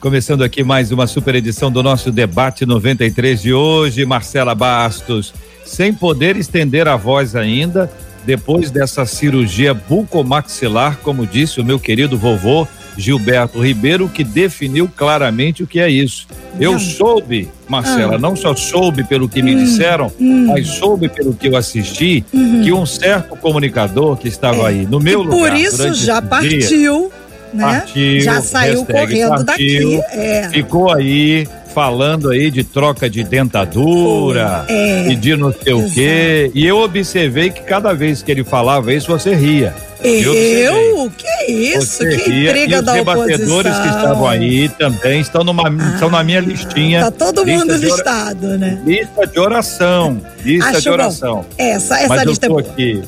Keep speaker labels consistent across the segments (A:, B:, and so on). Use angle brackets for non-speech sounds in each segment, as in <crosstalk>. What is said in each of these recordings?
A: Começando aqui mais uma super edição do nosso debate 93 de hoje. Marcela Bastos, sem poder estender a voz ainda, depois dessa cirurgia bucomaxilar, como disse o meu querido vovô Gilberto Ribeiro, que definiu claramente o que é isso. Eu soube, Marcela, ah. não só soube pelo que me hum, disseram, hum. mas soube pelo que eu assisti, uhum. que um certo comunicador que estava é. aí no meu lugar.
B: Por isso já partiu. Né? Partiu, já saiu correndo partiu, daqui. É.
A: Ficou aí falando aí de troca de dentadura é, e de não sei exato. o quê. E eu observei que cada vez que ele falava isso, você ria.
B: Eu? Que isso? Você que ria. intriga e da
A: os debatedores que estavam aí também estão, numa, ah, estão na minha listinha.
B: Tá todo mundo listado, né?
A: Lista de oração. Lista Acho de oração. Bom.
B: Essa, essa
A: Mas
B: lista
A: eu tô é aqui.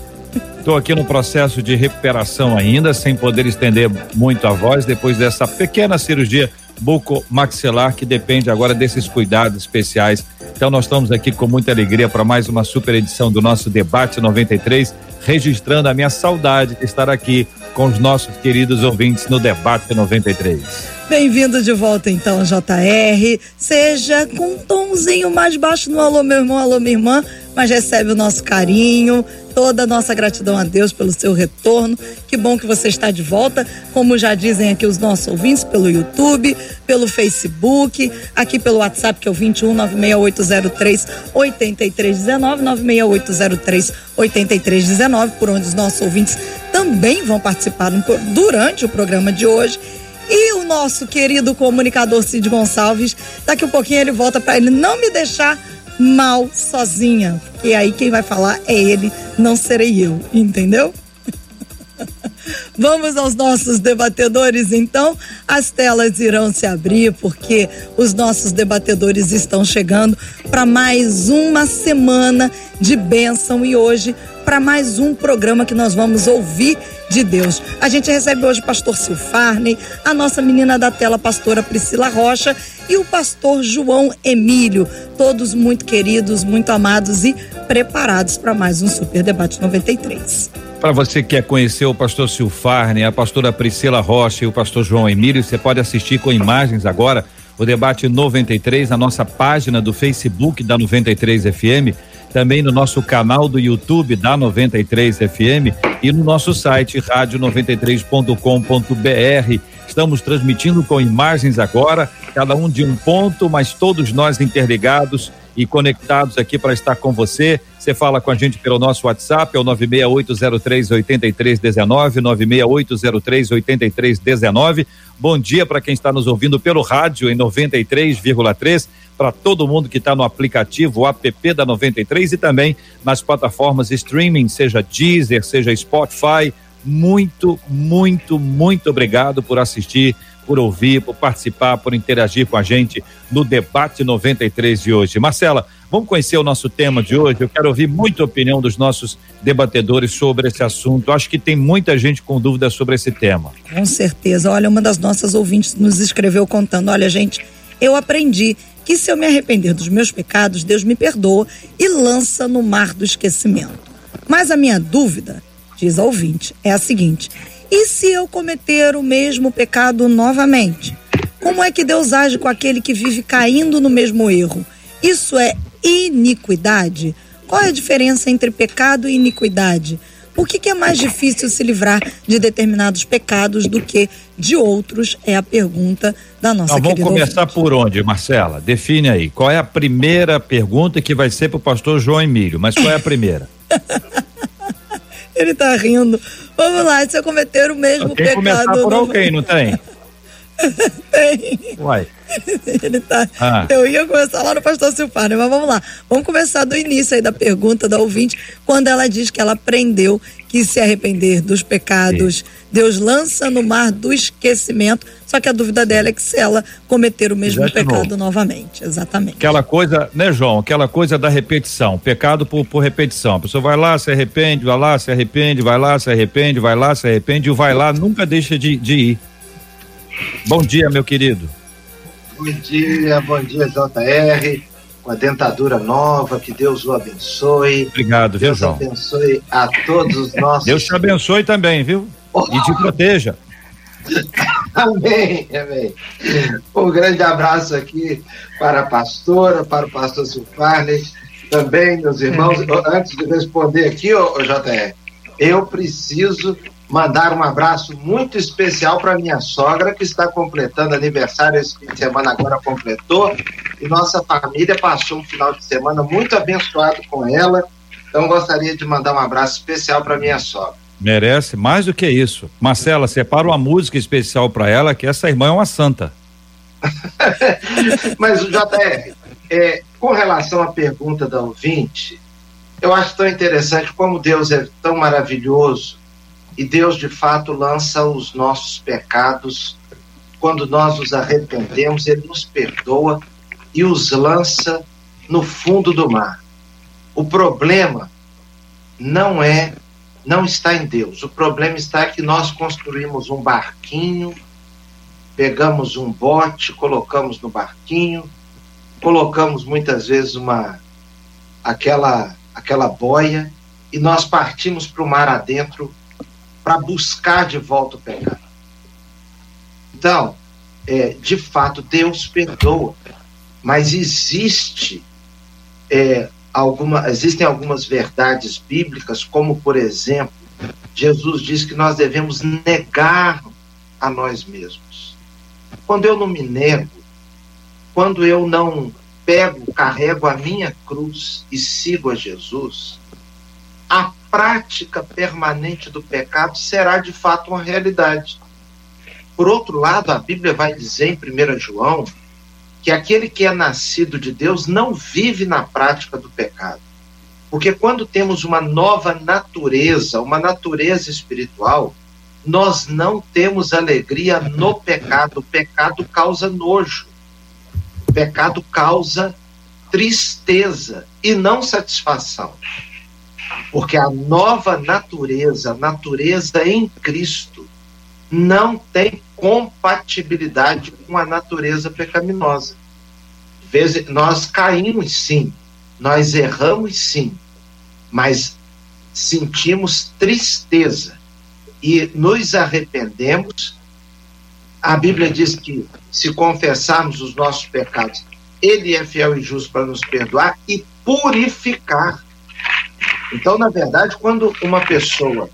A: Estou aqui no processo de recuperação ainda, sem poder estender muito a voz depois dessa pequena cirurgia bucomaxilar que depende agora desses cuidados especiais. Então nós estamos aqui com muita alegria para mais uma super edição do nosso debate 93, registrando a minha saudade de estar aqui com os nossos queridos ouvintes no debate 93.
B: Bem-vindo de volta então, JR. Seja com um tomzinho mais baixo no alô meu irmão, alô minha irmã, mas recebe o nosso carinho, toda a nossa gratidão a Deus pelo seu retorno. Que bom que você está de volta, como já dizem aqui os nossos ouvintes, pelo YouTube, pelo Facebook, aqui pelo WhatsApp, que é o 21 96803 8319, 96803 8319, por onde os nossos ouvintes também vão participar durante o programa de hoje. E o nosso querido comunicador Cid Gonçalves, daqui um pouquinho ele volta para ele não me deixar mal sozinha. E aí quem vai falar é ele, não serei eu, entendeu? Vamos aos nossos debatedores, então. As telas irão se abrir porque os nossos debatedores estão chegando para mais uma semana de bênção e hoje para mais um programa que nós vamos ouvir de Deus. A gente recebe hoje o pastor Silfarney, a nossa menina da tela, pastora Priscila Rocha e o pastor João Emílio, todos muito queridos, muito amados e preparados para mais um Super Debate 93.
A: Para você que quer conhecer o pastor Silfarne, a pastora Priscila Rocha e o pastor João Emílio, você pode assistir com imagens agora o debate 93 na nossa página do Facebook da 93 FM, também no nosso canal do YouTube da 93 FM e no nosso site rádio93.com.br. Estamos transmitindo com imagens agora, cada um de um ponto, mas todos nós interligados e conectados aqui para estar com você. Você fala com a gente pelo nosso WhatsApp, é o 968038319, 968038319. Bom dia para quem está nos ouvindo pelo rádio em 93,3, para todo mundo que está no aplicativo app da 93 e também nas plataformas streaming, seja Deezer, seja Spotify. Muito, muito, muito obrigado por assistir por ouvir, por participar, por interagir com a gente no debate 93 de hoje. Marcela, vamos conhecer o nosso tema de hoje. Eu quero ouvir muita opinião dos nossos debatedores sobre esse assunto. Acho que tem muita gente com dúvidas sobre esse tema.
B: Com certeza. Olha, uma das nossas ouvintes nos escreveu contando: olha, gente, eu aprendi que se eu me arrepender dos meus pecados, Deus me perdoa e lança no mar do esquecimento. Mas a minha dúvida, diz a ouvinte, é a seguinte: e se eu cometer o mesmo pecado novamente? Como é que Deus age com aquele que vive caindo no mesmo erro? Isso é iniquidade? Qual é a diferença entre pecado e iniquidade? Por que, que, é mais difícil se livrar de determinados pecados do que de outros? É a pergunta da nossa Não,
A: Vamos começar
B: ouvinte.
A: por onde, Marcela? Define aí. Qual é a primeira pergunta que vai ser para o pastor João Emílio? Mas qual é a primeira? <laughs>
B: Ele tá rindo. Vamos lá, se eu cometer o mesmo
A: tem
B: pecado.
A: Tem por alguém, não tem? <laughs>
B: tem.
A: Uai.
B: Ele tá, ah. Eu ia começar lá no pastor Silfar, né? Mas vamos lá. Vamos começar do início aí da pergunta da ouvinte, quando ela diz que ela aprendeu que se arrepender dos pecados, Sim. Deus lança no mar do esquecimento. Só que a dúvida dela é que se ela cometer o mesmo Exato pecado novamente. Exatamente.
A: Aquela coisa, né, João? Aquela coisa da repetição. Pecado por, por repetição. A pessoa vai lá, se arrepende, vai lá, se arrepende, vai lá, se arrepende, vai lá, se arrepende, e o vai lá nunca deixa de, de ir. Bom dia, meu querido.
C: Bom dia, bom dia, JR. Com a dentadura nova, que Deus o abençoe.
A: Obrigado,
C: viu,
A: João?
C: Deus abençoe a todos os nossos.
A: Deus te abençoe também, viu? Oh. E te proteja. <laughs>
C: amém, amém. Um grande abraço aqui para a pastora, para o pastor Silfarnes, também, meus irmãos. <laughs> Antes de responder aqui, ô, ô JR, eu preciso mandar um abraço muito especial para minha sogra, que está completando aniversário esse fim de semana, agora completou, e nossa família passou um final de semana muito abençoado com ela. Então, gostaria de mandar um abraço especial para minha sogra.
A: Merece mais do que isso. Marcela, separa uma música especial para ela, que essa irmã é uma santa. <laughs>
C: Mas, JR, é, com relação à pergunta da ouvinte, eu acho tão interessante como Deus é tão maravilhoso e Deus de fato lança os nossos pecados. Quando nós nos arrependemos, Ele nos perdoa e os lança no fundo do mar. O problema não é, não está em Deus. O problema está que nós construímos um barquinho, pegamos um bote, colocamos no barquinho, colocamos muitas vezes uma aquela aquela boia e nós partimos para o mar adentro para buscar de volta o pecado. Então, é, de fato, Deus perdoa, mas existe é, alguma, existem algumas verdades bíblicas, como por exemplo, Jesus diz que nós devemos negar a nós mesmos. Quando eu não me nego, quando eu não pego, carrego a minha cruz e sigo a Jesus, a prática permanente do pecado será de fato uma realidade. Por outro lado, a Bíblia vai dizer em 1 João que aquele que é nascido de Deus não vive na prática do pecado. Porque quando temos uma nova natureza, uma natureza espiritual, nós não temos alegria no pecado. O pecado causa nojo. O pecado causa tristeza e não satisfação. Porque a nova natureza, a natureza em Cristo, não tem compatibilidade com a natureza pecaminosa. Nós caímos sim, nós erramos sim, mas sentimos tristeza e nos arrependemos. A Bíblia diz que se confessarmos os nossos pecados, Ele é fiel e justo para nos perdoar e purificar então, na verdade, quando uma pessoa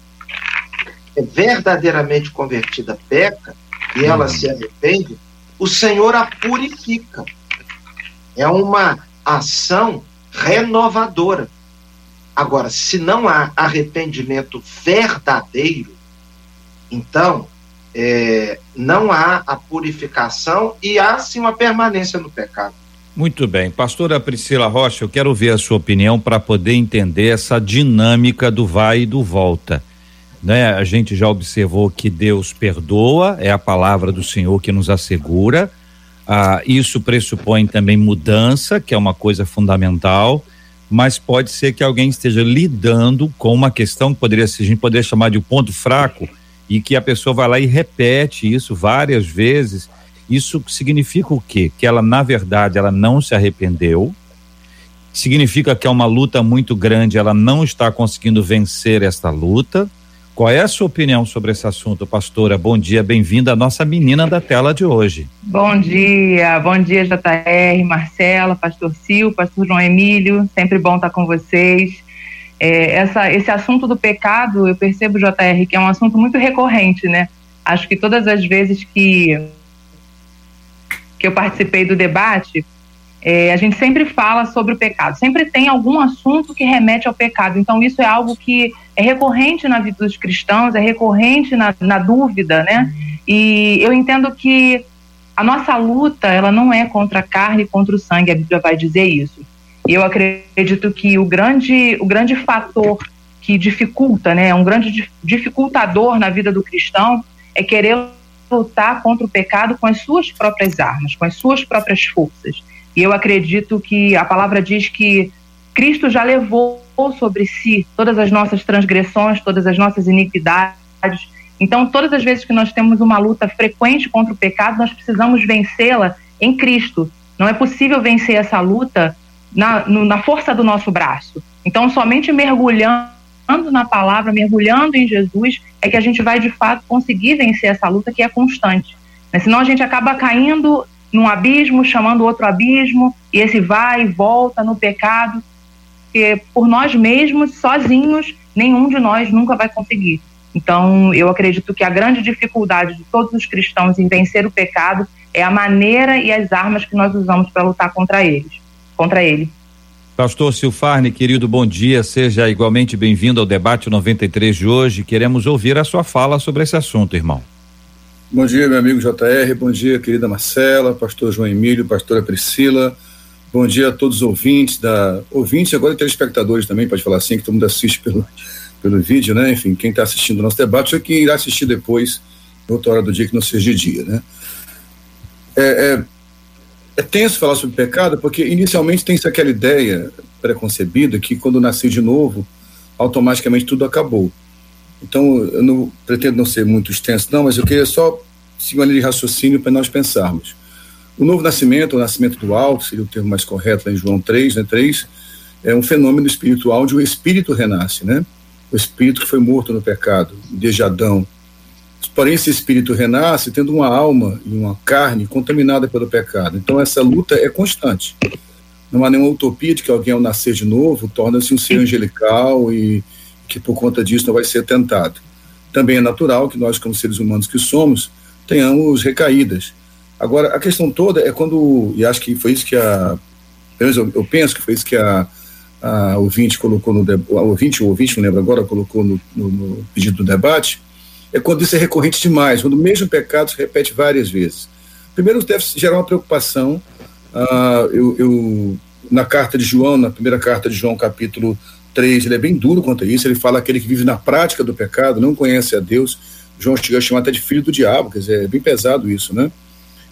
C: é verdadeiramente convertida, peca, e ela uhum. se arrepende, o Senhor a purifica. É uma ação renovadora. Agora, se não há arrependimento verdadeiro, então é, não há a purificação e há sim uma permanência no pecado.
A: Muito bem. Pastora Priscila Rocha, eu quero ouvir a sua opinião para poder entender essa dinâmica do vai e do volta. Né? A gente já observou que Deus perdoa, é a palavra do Senhor que nos assegura. Ah, isso pressupõe também mudança, que é uma coisa fundamental, mas pode ser que alguém esteja lidando com uma questão que poderia, a gente poderia chamar de um ponto fraco, e que a pessoa vai lá e repete isso várias vezes isso significa o quê? Que ela, na verdade, ela não se arrependeu. Significa que é uma luta muito grande, ela não está conseguindo vencer esta luta. Qual é a sua opinião sobre esse assunto, pastora? Bom dia, bem-vinda à nossa menina da tela de hoje.
D: Bom dia, bom dia, JR, Marcela, pastor Sil, pastor João Emílio, sempre bom estar com vocês. É, essa, esse assunto do pecado, eu percebo, JR, que é um assunto muito recorrente, né? Acho que todas as vezes que que eu participei do debate, é, a gente sempre fala sobre o pecado, sempre tem algum assunto que remete ao pecado. Então, isso é algo que é recorrente na vida dos cristãos, é recorrente na, na dúvida, né? E eu entendo que a nossa luta, ela não é contra a carne e contra o sangue, a Bíblia vai dizer isso. Eu acredito que o grande, o grande fator que dificulta, né, um grande dificultador na vida do cristão é querer lutar contra o pecado com as suas próprias armas, com as suas próprias forças. E eu acredito que a palavra diz que Cristo já levou sobre si todas as nossas transgressões, todas as nossas iniquidades. Então, todas as vezes que nós temos uma luta frequente contra o pecado, nós precisamos vencê-la em Cristo. Não é possível vencer essa luta na, no, na força do nosso braço. Então, somente mergulhando na palavra, mergulhando em Jesus, é que a gente vai de fato conseguir vencer essa luta que é constante. Né? Senão a gente acaba caindo num abismo, chamando outro abismo, e esse vai e volta no pecado, que por nós mesmos, sozinhos, nenhum de nós nunca vai conseguir. Então, eu acredito que a grande dificuldade de todos os cristãos em vencer o pecado é a maneira e as armas que nós usamos para lutar contra eles, contra ele.
A: Pastor Silfarne, querido, bom dia. Seja igualmente bem-vindo ao debate 93 de hoje. Queremos ouvir a sua fala sobre esse assunto, irmão.
E: Bom dia, meu amigo JR. Bom dia, querida Marcela, pastor João Emílio, pastora Priscila. Bom dia a todos os ouvintes da ouvintes agora e telespectadores também, pode falar assim, que todo mundo assiste pelo pelo vídeo, né? Enfim, quem está assistindo o nosso debate ou quem irá assistir depois, outra hora do dia que não seja de dia, né? É, é, é tenso falar sobre pecado porque inicialmente tem-se aquela ideia preconcebida que quando nasci de novo, automaticamente tudo acabou. Então, eu não pretendo não ser muito extenso, não, mas eu queria só seguir uma linha de raciocínio para nós pensarmos. O novo nascimento, o nascimento do alto, seria o termo mais correto em João 3, né, 3, é um fenômeno espiritual onde o espírito renasce, né? O espírito que foi morto no pecado, desde Adão. Porém, esse espírito renasce tendo uma alma e uma carne contaminada pelo pecado. Então, essa luta é constante. Não há nenhuma utopia de que alguém, ao nascer de novo, torna-se um ser angelical e que, por conta disso, não vai ser tentado. Também é natural que nós, como seres humanos que somos, tenhamos recaídas. Agora, a questão toda é quando, e acho que foi isso que a. Eu, eu penso que foi isso que a, a ouvinte colocou no. A ouvinte, o ouvinte, não lembro agora, colocou no, no, no pedido do debate, é quando isso é recorrente demais, quando o mesmo pecado se repete várias vezes. Primeiro, deve gerar uma preocupação. Uh, eu, eu, na carta de João, na primeira carta de João, capítulo 3, ele é bem duro quanto a isso. Ele fala aquele que vive na prática do pecado, não conhece a Deus. João chega a chamar até de filho do diabo, quer dizer, é bem pesado isso, né?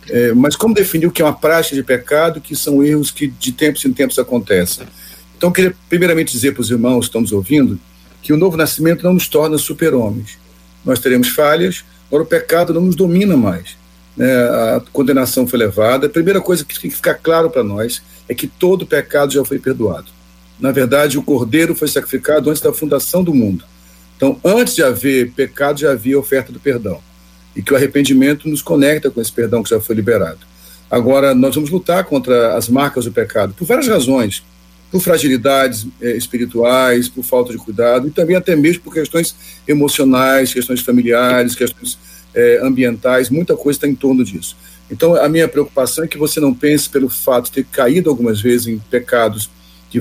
E: É, mas como definir o que é uma prática de pecado, que são erros que de tempos em tempos acontecem? Então, queria primeiramente dizer para os irmãos que estão nos ouvindo que o novo nascimento não nos torna super-homens nós teremos falhas, agora o pecado não nos domina mais. Né? A condenação foi levada. A primeira coisa que tem que ficar claro para nós é que todo pecado já foi perdoado. Na verdade, o cordeiro foi sacrificado antes da fundação do mundo. Então, antes de haver pecado, já havia oferta do perdão. E que o arrependimento nos conecta com esse perdão que já foi liberado. Agora, nós vamos lutar contra as marcas do pecado, por várias razões por fragilidades é, espirituais, por falta de cuidado e também até mesmo por questões emocionais, questões familiares, questões é, ambientais, muita coisa está em torno disso. Então, a minha preocupação é que você não pense pelo fato de ter caído algumas vezes em pecados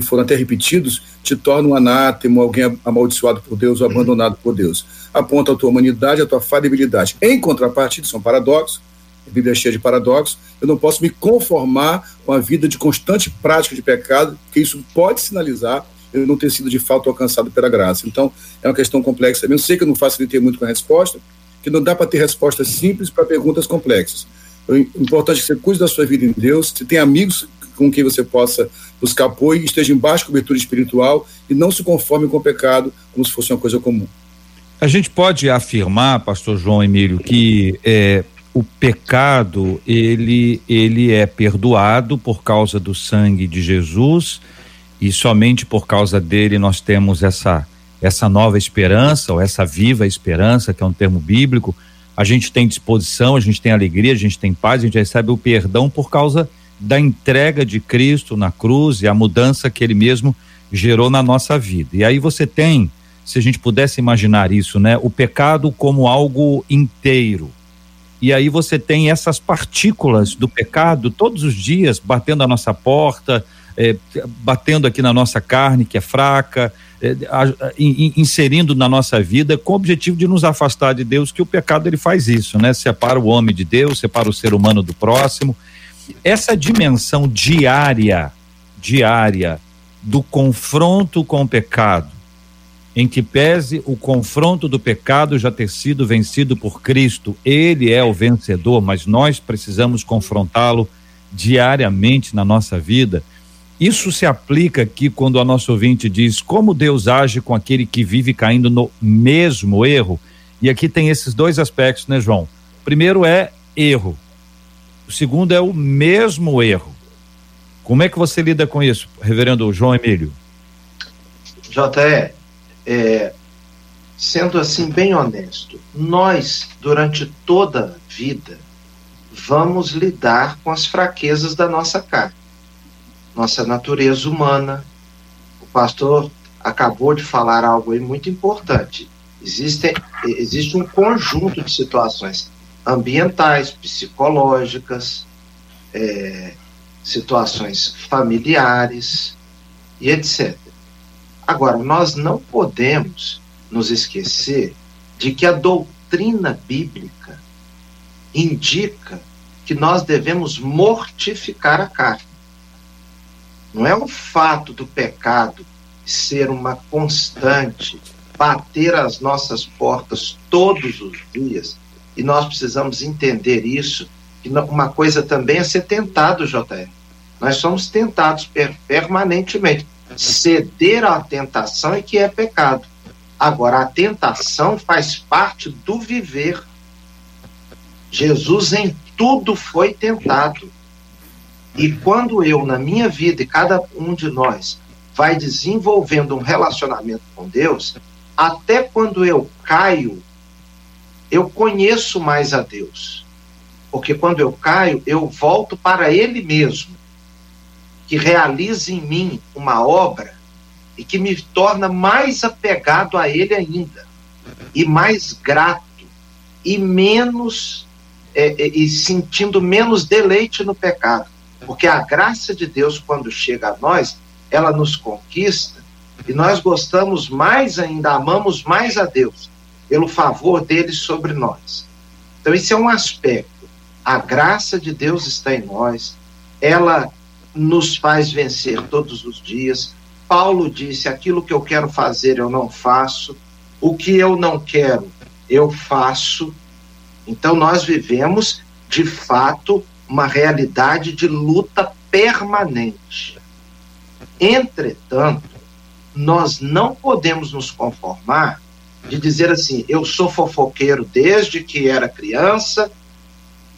E: que foram até repetidos, te torna um anátema, alguém amaldiçoado por Deus ou abandonado por Deus. Aponta a tua humanidade, a tua falibilidade. Em contrapartida, são paradoxos, a Bíblia é cheia de paradoxos, eu não posso me conformar com a vida de constante prática de pecado, que isso pode sinalizar eu não ter sido de fato alcançado pela graça. Então, é uma questão complexa. Eu sei que eu não facilitei muito com a resposta, que não dá para ter respostas simples para perguntas complexas. O importante é que você cuide da sua vida em Deus, você tem amigos com quem você possa buscar apoio, esteja em baixa cobertura espiritual e não se conforme com o pecado como se fosse uma coisa comum.
A: A gente pode afirmar, pastor João Emílio, que é, o pecado ele ele é perdoado por causa do sangue de Jesus e somente por causa dele nós temos essa essa nova esperança ou essa viva esperança que é um termo bíblico a gente tem disposição a gente tem alegria a gente tem paz a gente recebe o perdão por causa da entrega de Cristo na cruz e a mudança que ele mesmo gerou na nossa vida e aí você tem se a gente pudesse imaginar isso né o pecado como algo inteiro e aí você tem essas partículas do pecado todos os dias batendo a nossa porta, é, batendo aqui na nossa carne que é fraca, é, inserindo na nossa vida com o objetivo de nos afastar de Deus, que o pecado ele faz isso, né? Separa o homem de Deus, separa o ser humano do próximo. Essa dimensão diária, diária do confronto com o pecado, em que pese o confronto do pecado já ter sido vencido por Cristo, ele é o vencedor, mas nós precisamos confrontá-lo diariamente na nossa vida isso se aplica aqui quando a nossa ouvinte diz como Deus age com aquele que vive caindo no mesmo erro. E aqui tem esses dois aspectos, né, João? Primeiro é erro. O segundo é o mesmo erro. Como é que você lida com isso, reverendo João Emílio?
C: JE, é, sendo assim bem honesto, nós, durante toda a vida, vamos lidar com as fraquezas da nossa carne nossa natureza humana. O pastor acabou de falar algo aí muito importante. Existe, existe um conjunto de situações ambientais, psicológicas, é, situações familiares e etc. Agora, nós não podemos nos esquecer de que a doutrina bíblica indica que nós devemos mortificar a carne. Não é o fato do pecado ser uma constante, bater as nossas portas todos os dias, e nós precisamos entender isso. E uma coisa também é ser tentado, JR. Nós somos tentados per permanentemente. Ceder à tentação é que é pecado. Agora, a tentação faz parte do viver. Jesus em tudo foi tentado. E quando eu, na minha vida, e cada um de nós, vai desenvolvendo um relacionamento com Deus, até quando eu caio, eu conheço mais a Deus. Porque quando eu caio, eu volto para Ele mesmo, que realiza em mim uma obra e que me torna mais apegado a Ele ainda, e mais grato, e menos, é, é, e sentindo menos deleite no pecado. Porque a graça de Deus, quando chega a nós, ela nos conquista e nós gostamos mais ainda, amamos mais a Deus pelo favor dele sobre nós. Então, esse é um aspecto. A graça de Deus está em nós, ela nos faz vencer todos os dias. Paulo disse: aquilo que eu quero fazer eu não faço, o que eu não quero eu faço. Então, nós vivemos, de fato, uma realidade de luta permanente. Entretanto, nós não podemos nos conformar de dizer assim: eu sou fofoqueiro desde que era criança,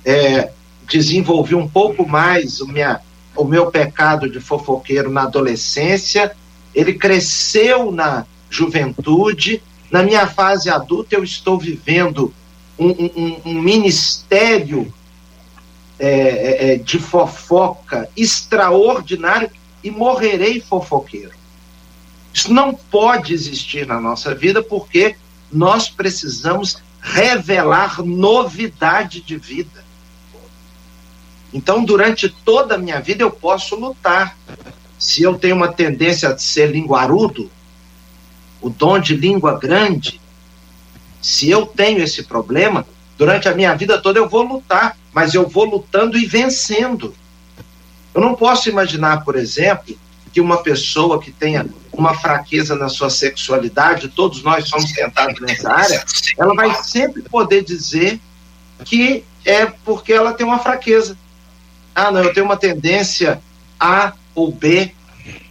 C: é, desenvolvi um pouco mais o, minha, o meu pecado de fofoqueiro na adolescência, ele cresceu na juventude, na minha fase adulta eu estou vivendo um, um, um ministério é, é, é, de fofoca extraordinário e morrerei fofoqueiro. Isso não pode existir na nossa vida porque nós precisamos revelar novidade de vida. Então, durante toda a minha vida, eu posso lutar. Se eu tenho uma tendência a ser linguarudo, o dom de língua grande, se eu tenho esse problema, durante a minha vida toda eu vou lutar mas eu vou lutando e vencendo. Eu não posso imaginar, por exemplo, que uma pessoa que tenha uma fraqueza na sua sexualidade, todos nós somos tentados nessa área, ela vai sempre poder dizer que é porque ela tem uma fraqueza. Ah, não, eu tenho uma tendência A ou B.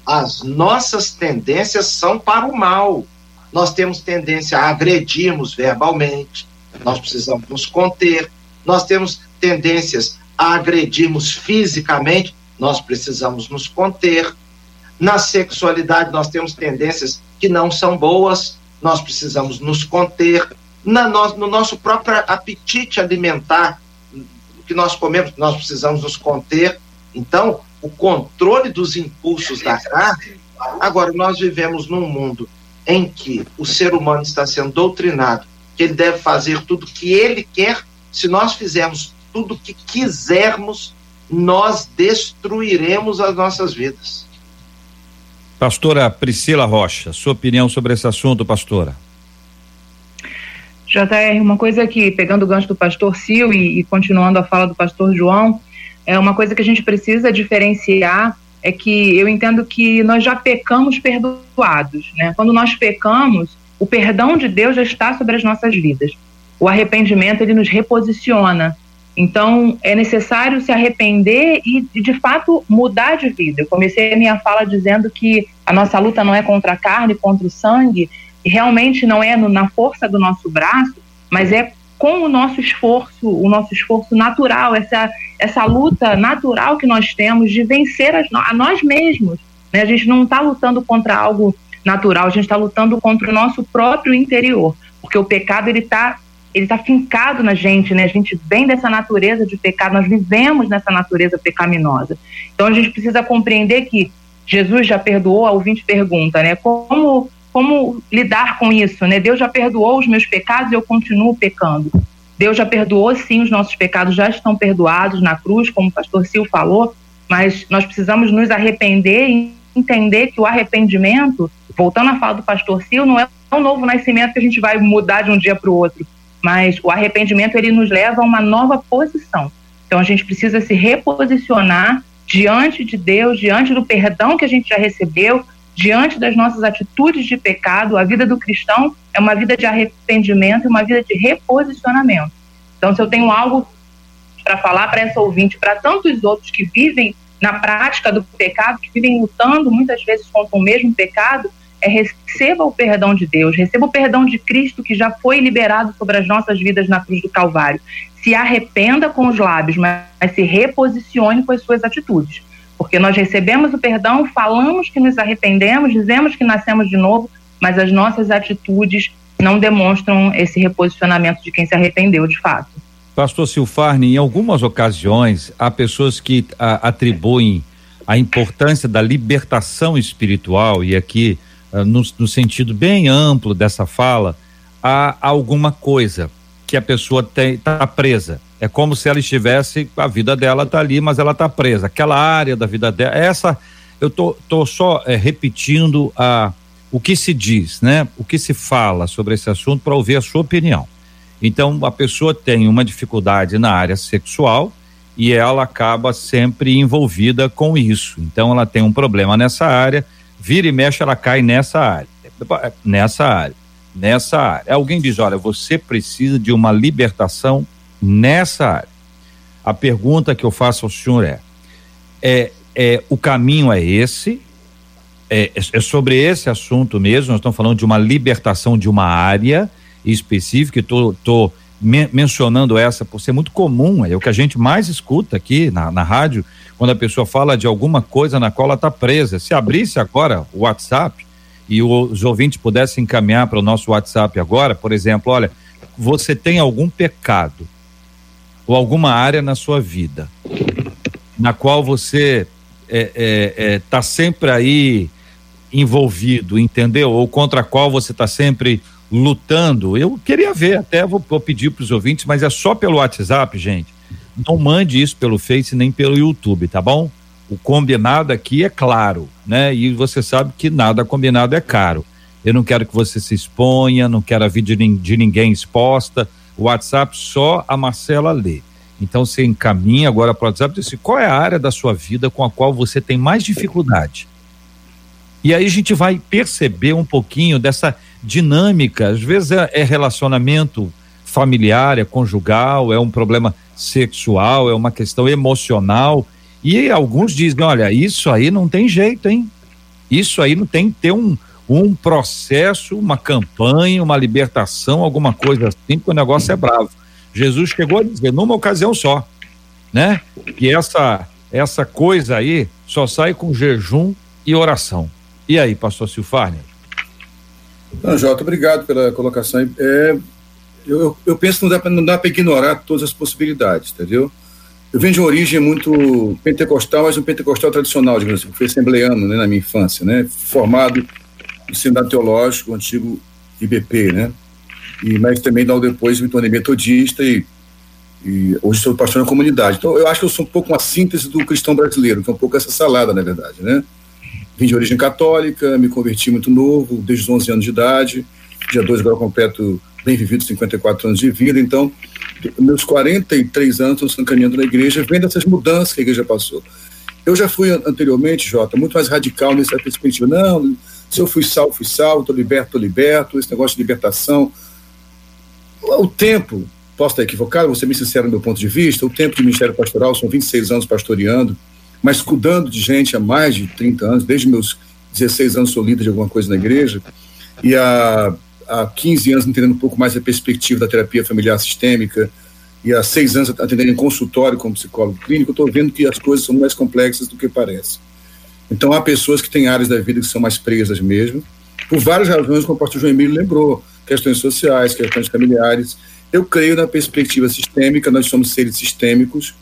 C: As nossas tendências são para o mal. Nós temos tendência a agredirmos verbalmente, nós precisamos nos conter, nós temos tendências a agredirmos fisicamente, nós precisamos nos conter. Na sexualidade, nós temos tendências que não são boas, nós precisamos nos conter. Na no, no nosso próprio apetite alimentar, o que nós comemos, nós precisamos nos conter. Então, o controle dos impulsos da carne. Agora, nós vivemos num mundo em que o ser humano está sendo doutrinado que ele deve fazer tudo que ele quer. Se nós fizermos tudo que quisermos, nós destruiremos as nossas vidas.
A: Pastora Priscila Rocha, sua opinião sobre esse assunto, pastora?
D: JR, uma coisa que, pegando o gancho do pastor Sil e, e continuando a fala do pastor João, é uma coisa que a gente precisa diferenciar é que eu entendo que nós já pecamos perdoados, né? Quando nós pecamos, o perdão de Deus já está sobre as nossas vidas. O arrependimento ele nos reposiciona. Então é necessário se arrepender e, de fato mudar de vida. Eu comecei a minha fala dizendo que a nossa luta não é contra a carne, contra o sangue, e realmente não é no, na força do nosso braço, mas é com o nosso esforço, o nosso esforço natural, essa, essa luta natural que nós temos de vencer as, a nós mesmos. Né? A gente não está lutando contra algo natural, a gente está lutando contra o nosso próprio interior, porque o pecado ele está ele tá fincado na gente, né? A gente vem dessa natureza de pecado, nós vivemos nessa natureza pecaminosa. Então a gente precisa compreender que Jesus já perdoou, a ouvinte pergunta, né? Como como lidar com isso, né? Deus já perdoou os meus pecados e eu continuo pecando. Deus já perdoou, sim, os nossos pecados já estão perdoados na cruz, como o pastor Sil falou, mas nós precisamos nos arrepender e entender que o arrependimento, voltando à fala do pastor Sil, não é um novo nascimento que a gente vai mudar de um dia para o outro, mas o arrependimento ele nos leva a uma nova posição. Então a gente precisa se reposicionar diante de Deus, diante do perdão que a gente já recebeu, diante das nossas atitudes de pecado, a vida do cristão é uma vida de arrependimento e uma vida de reposicionamento. Então, se eu tenho algo para falar para essa ouvinte, para tantos outros que vivem na prática do pecado, que vivem lutando muitas vezes contra o mesmo pecado, é receba o perdão de Deus, receba o perdão de Cristo que já foi liberado sobre as nossas vidas na cruz do Calvário. Se arrependa com os lábios, mas se reposicione com as suas atitudes. Porque nós recebemos o perdão, falamos que nos arrependemos, dizemos que nascemos de novo, mas as nossas atitudes não demonstram esse reposicionamento de quem se arrependeu de fato.
A: Pastor Silfarne, em algumas ocasiões, há pessoas que a, atribuem a importância da libertação espiritual, e aqui, no, no, sentido bem amplo dessa fala, a alguma coisa que a pessoa está presa. É como se ela estivesse, a vida dela está ali, mas ela está presa. Aquela área da vida dela, essa, eu tô, tô só é, repetindo a, o que se diz, né? O que se fala sobre esse assunto para ouvir a sua opinião. Então, a pessoa tem uma dificuldade na área sexual e ela acaba sempre envolvida com isso. Então, ela tem um problema nessa área, vira e mexe, ela cai nessa área. Nessa área. Nessa área. Alguém diz: olha, você precisa de uma libertação nessa área. A pergunta que eu faço ao senhor é: é, é o caminho é esse? É, é sobre esse assunto mesmo? Nós estamos falando de uma libertação de uma área específica. Estou men mencionando essa por ser muito comum, é o que a gente mais escuta aqui na, na rádio, quando a pessoa fala de alguma coisa na qual ela está presa. Se abrisse agora o WhatsApp e os ouvintes pudessem encaminhar para o nosso WhatsApp agora, por exemplo, olha, você tem algum pecado ou alguma área na sua vida na qual você está é, é, é, tá sempre aí envolvido, entendeu? Ou contra a qual você está sempre lutando. Eu queria ver, até vou, vou pedir para os ouvintes, mas é só pelo WhatsApp, gente. Não mande isso pelo Face nem pelo YouTube, tá bom? O combinado aqui é claro, né? E você sabe que nada combinado é caro. Eu não quero que você se exponha, não quero a vida de, ninguém exposta o WhatsApp só a Marcela lê. Então você encaminha agora para o WhatsApp e diz assim, qual é a área da sua vida com a qual você tem mais dificuldade? E aí a gente vai perceber um pouquinho dessa dinâmica. Às vezes é, é relacionamento familiar, é conjugal, é um problema sexual, é uma questão emocional. E alguns dizem: olha, isso aí não tem jeito, hein? Isso aí não tem que ter um, um processo, uma campanha, uma libertação, alguma coisa assim, porque o negócio é bravo. Jesus chegou a dizer numa ocasião só, né? Que essa essa coisa aí só sai com jejum e oração. E aí, pastor Silfarne?
E: Jota, obrigado pela colocação. É, eu, eu penso que não dá para ignorar todas as possibilidades, entendeu? Eu venho de uma origem muito pentecostal, mas um pentecostal tradicional, digamos assim, fui assembleano né, na minha infância, né? Formado do Seminário Teológico, o antigo IBP, né? E, mas também logo depois me tornei metodista e, e hoje sou pastor na comunidade. Então eu acho que eu sou um pouco uma síntese do cristão brasileiro, que é um pouco essa salada, na verdade, né? vim de origem católica, me converti muito novo, desde os 11 anos de idade. Dia 2 agora completo bem vivido 54 anos de vida, então meus 43 anos estão caminhando na igreja, vendo essas mudanças que a igreja passou. Eu já fui anteriormente, Jota, muito mais radical nessa perspectiva. Não, se eu fui salvo, fui salvo, estou liberto, estou liberto, esse negócio de libertação. O tempo, posso estar equivocado, vou ser bem sincero no meu ponto de vista, o tempo de ministério pastoral, são 26 anos pastoreando, mas cuidando de gente há mais de 30 anos, desde meus 16 anos sou líder de alguma coisa na igreja, e há, há 15 anos entendendo um pouco mais a perspectiva da terapia familiar sistêmica, e há seis anos atendendo em consultório como psicólogo clínico, estou vendo que as coisas são mais complexas do que parece. Então há pessoas que têm áreas da vida que são mais presas mesmo, por várias razões, como o pastor João Emílio lembrou, questões sociais, questões familiares. Eu creio na perspectiva sistêmica, nós somos seres sistêmicos,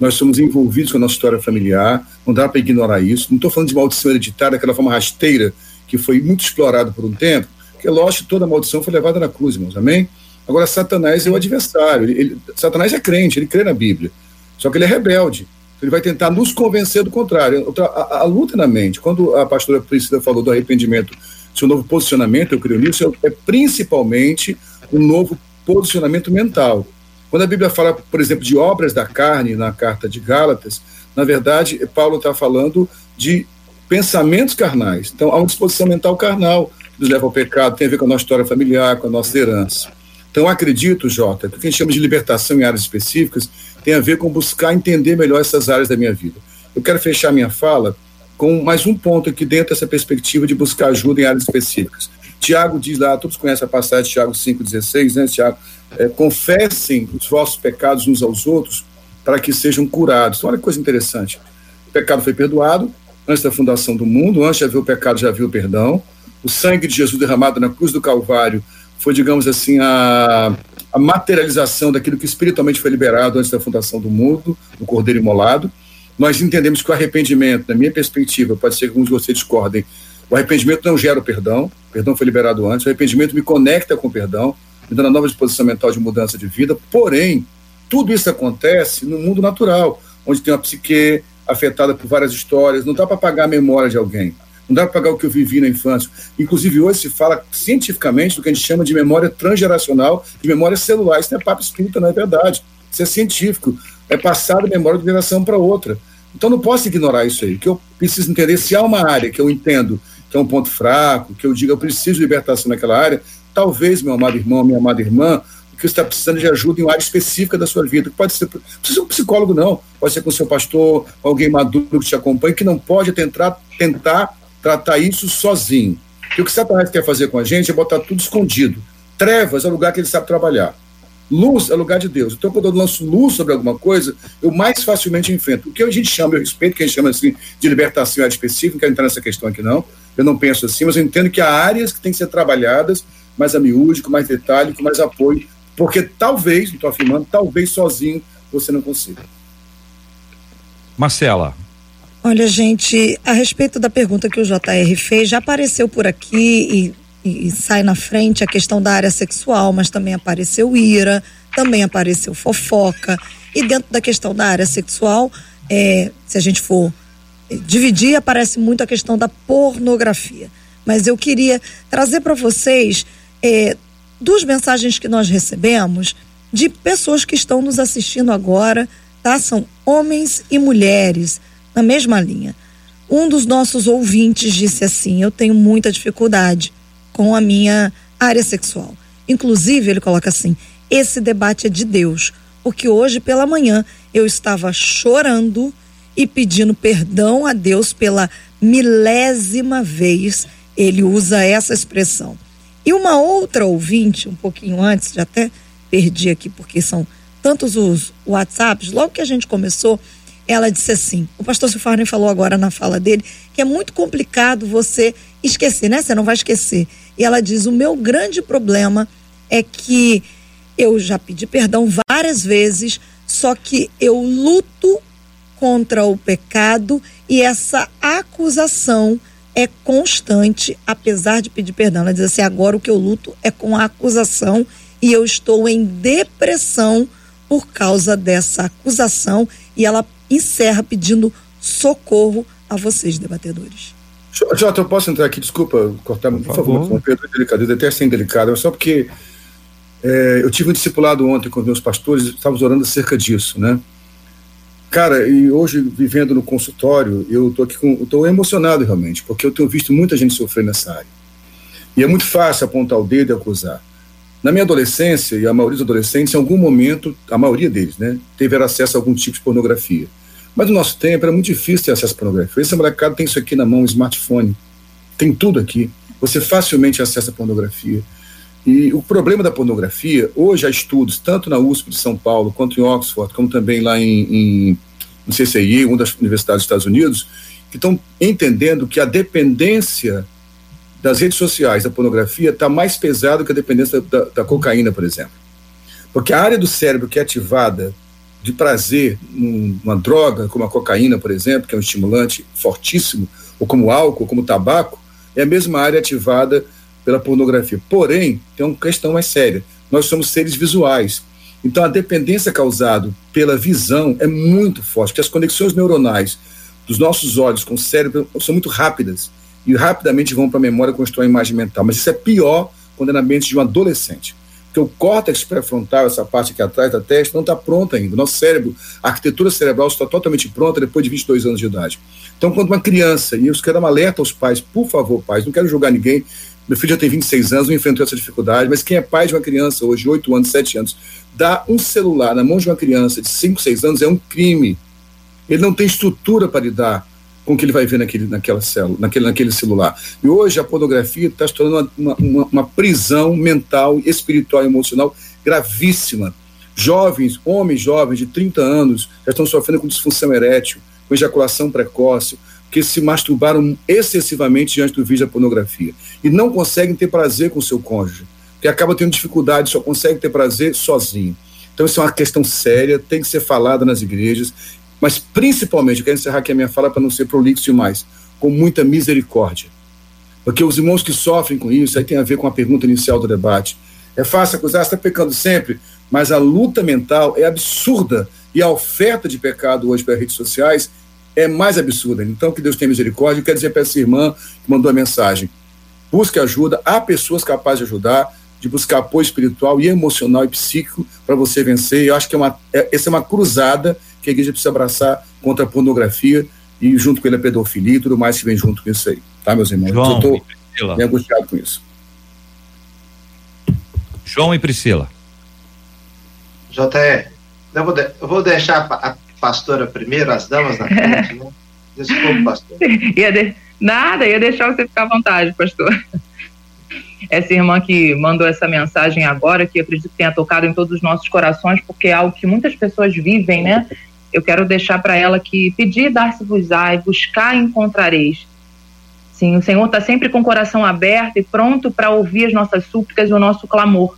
E: nós somos envolvidos com a nossa história familiar, não dá para ignorar isso. Não estou falando de maldição hereditária, aquela forma rasteira que foi muito explorado por um tempo, que é lógico que toda maldição foi levada na cruz, irmãos, amém? Agora, Satanás é o adversário. Ele, ele, Satanás é crente, ele crê na Bíblia. Só que ele é rebelde. Ele vai tentar nos convencer do contrário. A, a, a luta na mente, quando a pastora Priscila falou do arrependimento, seu novo posicionamento, eu creio nisso, é, é principalmente um novo posicionamento mental. Quando a Bíblia fala, por exemplo, de obras da carne na carta de Gálatas, na verdade, Paulo está falando de pensamentos carnais. Então, há uma disposição mental carnal nos leva ao pecado, tem a ver com a nossa história familiar, com a nossa herança. Então, acredito, Jota, que o que a gente chama de libertação em áreas específicas tem a ver com buscar entender melhor essas áreas da minha vida. Eu quero fechar minha fala com mais um ponto aqui dentro dessa perspectiva de buscar ajuda em áreas específicas. Tiago diz lá, todos conhecem a passagem de Tiago 5,16, né, Tiago? É, confessem os vossos pecados uns aos outros para que sejam curados. Então, olha que coisa interessante. O pecado foi perdoado antes da fundação do mundo, antes de haver o pecado já havia o perdão. O sangue de Jesus derramado na cruz do Calvário foi, digamos assim, a, a materialização daquilo que espiritualmente foi liberado antes da fundação do mundo, o Cordeiro Imolado. Nós entendemos que o arrependimento, na minha perspectiva, pode ser que alguns de vocês discordem, o arrependimento não gera o perdão, o perdão foi liberado antes, o arrependimento me conecta com o perdão, me dando uma nova disposição mental de mudança de vida, porém, tudo isso acontece no mundo natural, onde tem uma psique afetada por várias histórias, não dá para apagar a memória de alguém. Não dá para pagar o que eu vivi na infância. Inclusive, hoje se fala cientificamente do que a gente chama de memória transgeracional, de memória celular. Isso não é papo espírita, não é verdade. Isso é científico. É passar a memória de geração para outra. Então, não posso ignorar isso aí. O que eu preciso entender, se há uma área que eu entendo que é um ponto fraco, que eu diga eu preciso de libertação naquela área, talvez, meu amado irmão, minha amada irmã, que você está precisando de ajuda em uma área específica da sua vida. Pode ser, precisa ser um psicólogo, não. Pode ser com seu pastor, alguém maduro que te acompanhe, que não pode tentar, tentar tratar isso sozinho. E o que Satanás quer fazer com a gente é botar tudo escondido. Trevas é o lugar que ele sabe trabalhar. Luz é o lugar de Deus. Então, quando eu lanço luz sobre alguma coisa, eu mais facilmente enfrento. O que a gente chama, eu respeito, que a gente chama assim de libertação área específica, não quero entrar nessa questão aqui não. Eu não penso assim, mas eu entendo que há áreas que têm que ser trabalhadas mais a miúde, com mais detalhe, com mais apoio, porque talvez, não estou afirmando, talvez sozinho você não consiga.
A: Marcela,
B: Olha, gente, a respeito da pergunta que o JR fez, já apareceu por aqui e, e, sai na frente a questão da área sexual, mas também apareceu ira, também apareceu fofoca. E dentro da questão da área sexual, é, se a gente for dividir, aparece muito a questão da pornografia. Mas eu queria trazer para vocês é, duas mensagens que nós recebemos de pessoas que estão nos assistindo agora, tá? São homens e mulheres na mesma linha. Um dos nossos ouvintes disse assim: Eu tenho muita dificuldade com a minha área sexual. Inclusive, ele coloca assim: Esse debate é de Deus, porque hoje pela manhã eu estava chorando e pedindo perdão a Deus pela milésima vez. Ele usa essa expressão. E uma outra ouvinte, um pouquinho antes, já até perdi aqui porque são tantos os WhatsApps, logo que a gente começou, ela disse assim: o pastor Silfarne falou agora na fala dele que é muito complicado você esquecer, né? Você não vai esquecer. E ela diz: o meu grande problema é que eu já pedi perdão várias vezes, só que eu luto contra o pecado e essa acusação é constante, apesar de pedir perdão. Ela diz assim: agora o que eu luto é com a acusação e eu estou em depressão por causa dessa acusação e ela encerra pedindo socorro a vocês, debatedores.
E: Jota, eu posso entrar aqui, desculpa cortar, por, por favor, com Pedro delicado, eu detesto ser indelicado, mas só porque é, eu tive um discipulado ontem com meus pastores, estávamos orando acerca disso, né? Cara, e hoje, vivendo no consultório, eu estou aqui com, tô emocionado realmente, porque eu tenho visto muita gente sofrer nessa área. E é muito fácil apontar o dedo e acusar. Na minha adolescência, e a maioria dos adolescentes, em algum momento, a maioria deles, né, teve acesso a algum tipo de pornografia. Mas no nosso tempo era muito difícil ter acesso à pornografia. Esse molecado tem isso aqui na mão, smartphone. Tem tudo aqui. Você facilmente acessa a pornografia. E o problema da pornografia, hoje há estudos, tanto na USP de São Paulo, quanto em Oxford, como também lá em, em no CCI, uma das universidades dos Estados Unidos, que estão entendendo que a dependência das redes sociais, da pornografia, está mais pesado que a dependência da, da, cocaína, por exemplo. Porque a área do cérebro que é ativada de prazer, um, uma droga como a cocaína, por exemplo, que é um estimulante fortíssimo, ou como álcool, como tabaco, é a mesma área ativada pela pornografia. Porém, tem uma questão mais séria. Nós somos seres visuais. Então, a dependência causada pela visão é muito forte, porque as conexões neuronais dos nossos olhos com o cérebro são muito rápidas e rapidamente vão para a memória construir a imagem mental. Mas isso é pior quando é na mente de um adolescente. Porque o córtex pré-frontal, essa parte aqui atrás da testa, não está pronta ainda. Nosso cérebro, a arquitetura cerebral está totalmente pronta depois de 22 anos de idade. Então, quando uma criança, e eu quero um alerta aos pais, por favor, pais, não quero julgar ninguém, meu filho já tem 26 anos, não enfrentou essa dificuldade, mas quem é pai de uma criança hoje, 8 anos, 7 anos, dá um celular na mão de uma criança de 5, 6 anos é um crime. Ele não tem estrutura para lidar com o que ele vai ver naquele, naquela célula, naquele, naquele celular. E hoje a pornografia está se tornando uma, uma, uma, prisão mental, espiritual e emocional gravíssima. Jovens, homens jovens de 30 anos, já estão sofrendo com disfunção erétil, com ejaculação precoce, que se masturbaram excessivamente diante do vídeo da pornografia. E não conseguem ter prazer com o seu cônjuge, que acaba tendo dificuldade, só consegue ter prazer sozinho. Então, isso é uma questão séria, tem que ser falada nas igrejas. Mas, principalmente, eu quero encerrar aqui a minha fala para não ser prolixo demais, com muita misericórdia. Porque os irmãos que sofrem com isso, aí tem a ver com a pergunta inicial do debate. É fácil acusar, você está pecando sempre, mas a luta mental é absurda e a oferta de pecado hoje pelas redes sociais é mais absurda. Então, que Deus tenha misericórdia. Eu quero dizer para essa irmã que mandou a mensagem: busque ajuda, há pessoas capazes de ajudar, de buscar apoio espiritual e emocional e psíquico para você vencer. Eu acho que é uma, é, essa é uma cruzada que a igreja precisa abraçar contra a pornografia e junto com ele a pedofilia e tudo mais que vem junto com isso aí. Tá, meus irmãos?
A: João
E: eu estou bem angustiado com isso.
A: João e Priscila.
C: JR, eu vou, de, eu vou deixar a, a, pastora primeiro, as damas na frente, né? <laughs> Desculpa, pastor.
D: ia de, nada, ia deixar você ficar à vontade, pastor. Essa irmã que mandou essa mensagem agora, que eu acredito que tenha tocado em todos os nossos corações, porque é algo que muitas pessoas vivem, né? Eu quero deixar para ela que pedir, dar-se-vos-á, buscar, encontrareis. Sim, o Senhor está sempre com o coração aberto e pronto para ouvir as nossas súplicas e o nosso clamor.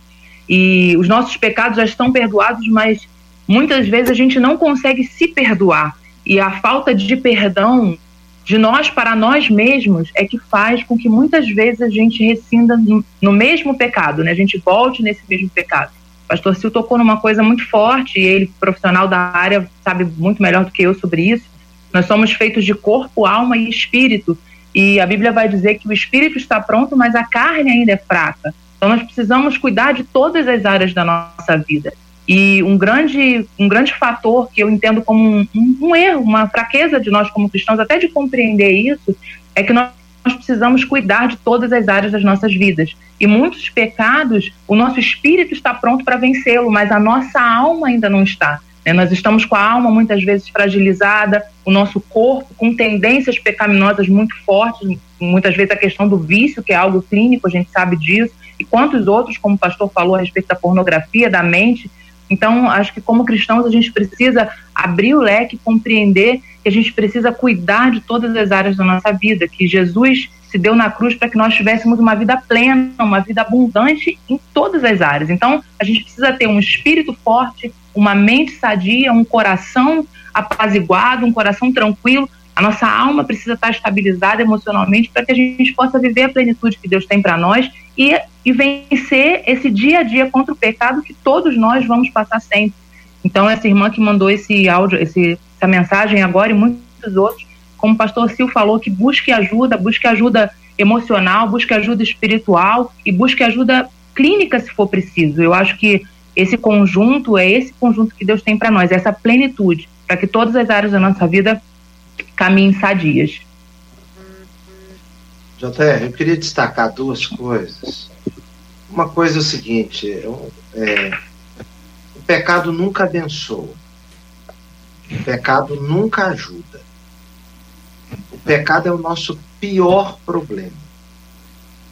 D: E os nossos pecados já estão perdoados, mas muitas vezes a gente não consegue se perdoar. E a falta de perdão de nós para nós mesmos é que faz com que muitas vezes a gente rescinda no, no mesmo pecado, né? A gente volte nesse mesmo pecado pastor Sil tocou numa coisa muito forte, e ele, profissional da área, sabe muito melhor do que eu sobre isso. Nós somos feitos de corpo, alma e espírito. E a Bíblia vai dizer que o espírito está pronto, mas a carne ainda é fraca. Então nós precisamos cuidar de todas as áreas da nossa vida. E um grande, um grande fator que eu entendo como um, um, um erro, uma fraqueza de nós como cristãos, até de compreender isso, é que nós nós precisamos cuidar de todas as áreas das nossas vidas. E muitos pecados, o nosso espírito está pronto para vencê-lo, mas a nossa alma ainda não está. Né? Nós estamos com a alma muitas vezes fragilizada, o nosso corpo com tendências pecaminosas muito fortes, muitas vezes a questão do vício, que é algo clínico, a gente sabe disso, e quantos outros, como o pastor falou a respeito da pornografia, da mente. Então, acho que como cristãos a gente precisa abrir o leque, compreender que a gente precisa cuidar de todas as áreas da nossa vida, que Jesus se deu na cruz para que nós tivéssemos uma vida plena, uma vida abundante em todas as áreas. Então, a gente precisa ter um espírito forte, uma mente sadia, um coração apaziguado, um coração tranquilo. A nossa alma precisa estar estabilizada emocionalmente para que a gente possa viver a plenitude que Deus tem para nós e, e vencer esse dia a dia contra o pecado que todos nós vamos passar sempre. Então, essa irmã que mandou esse áudio, esse essa mensagem agora e muitos outros, como o pastor Sil falou, que busque ajuda, busque ajuda emocional, busque ajuda espiritual e busque ajuda clínica se for preciso. Eu acho que esse conjunto é esse conjunto que Deus tem para nós, essa plenitude, para que todas as áreas da nossa vida caminhem sadias.
C: JR, eu queria destacar duas coisas. Uma coisa é o seguinte: é, o pecado nunca abençoa, pecado nunca ajuda. O pecado é o nosso pior problema.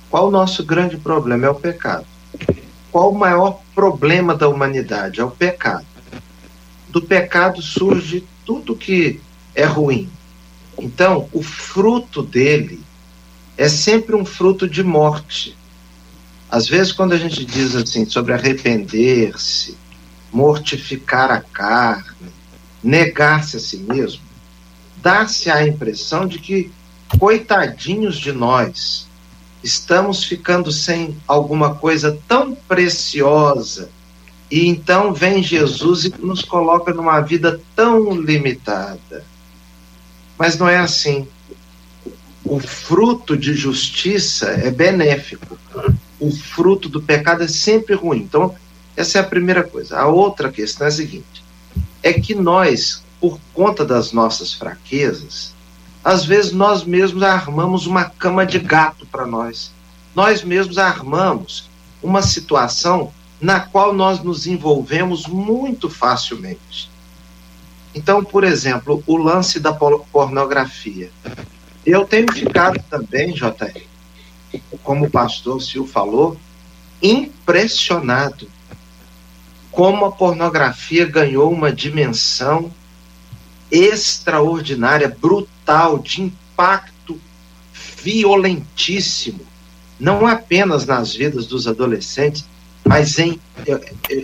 C: Qual o nosso grande problema? É o pecado. Qual o maior problema da humanidade? É o pecado. Do pecado surge tudo que é ruim. Então, o fruto dele é sempre um fruto de morte. Às vezes, quando a gente diz assim sobre arrepender-se, mortificar a carne, negar-se a si mesmo, dá-se a impressão de que, coitadinhos de nós, estamos ficando sem alguma coisa tão preciosa. E então vem Jesus e nos coloca numa vida tão limitada. Mas não é assim. O fruto de justiça é benéfico. O fruto do pecado é sempre ruim. Então, essa é a primeira coisa. A outra questão é a seguinte: é que nós, por conta das nossas fraquezas, às vezes nós mesmos armamos uma cama de gato para nós. Nós mesmos armamos uma situação na qual nós nos envolvemos muito facilmente. Então, por exemplo, o lance da pornografia. Eu tenho ficado também, JR, como o pastor Sil falou, impressionado como a pornografia ganhou uma dimensão extraordinária, brutal, de impacto violentíssimo, não apenas nas vidas dos adolescentes, mas em,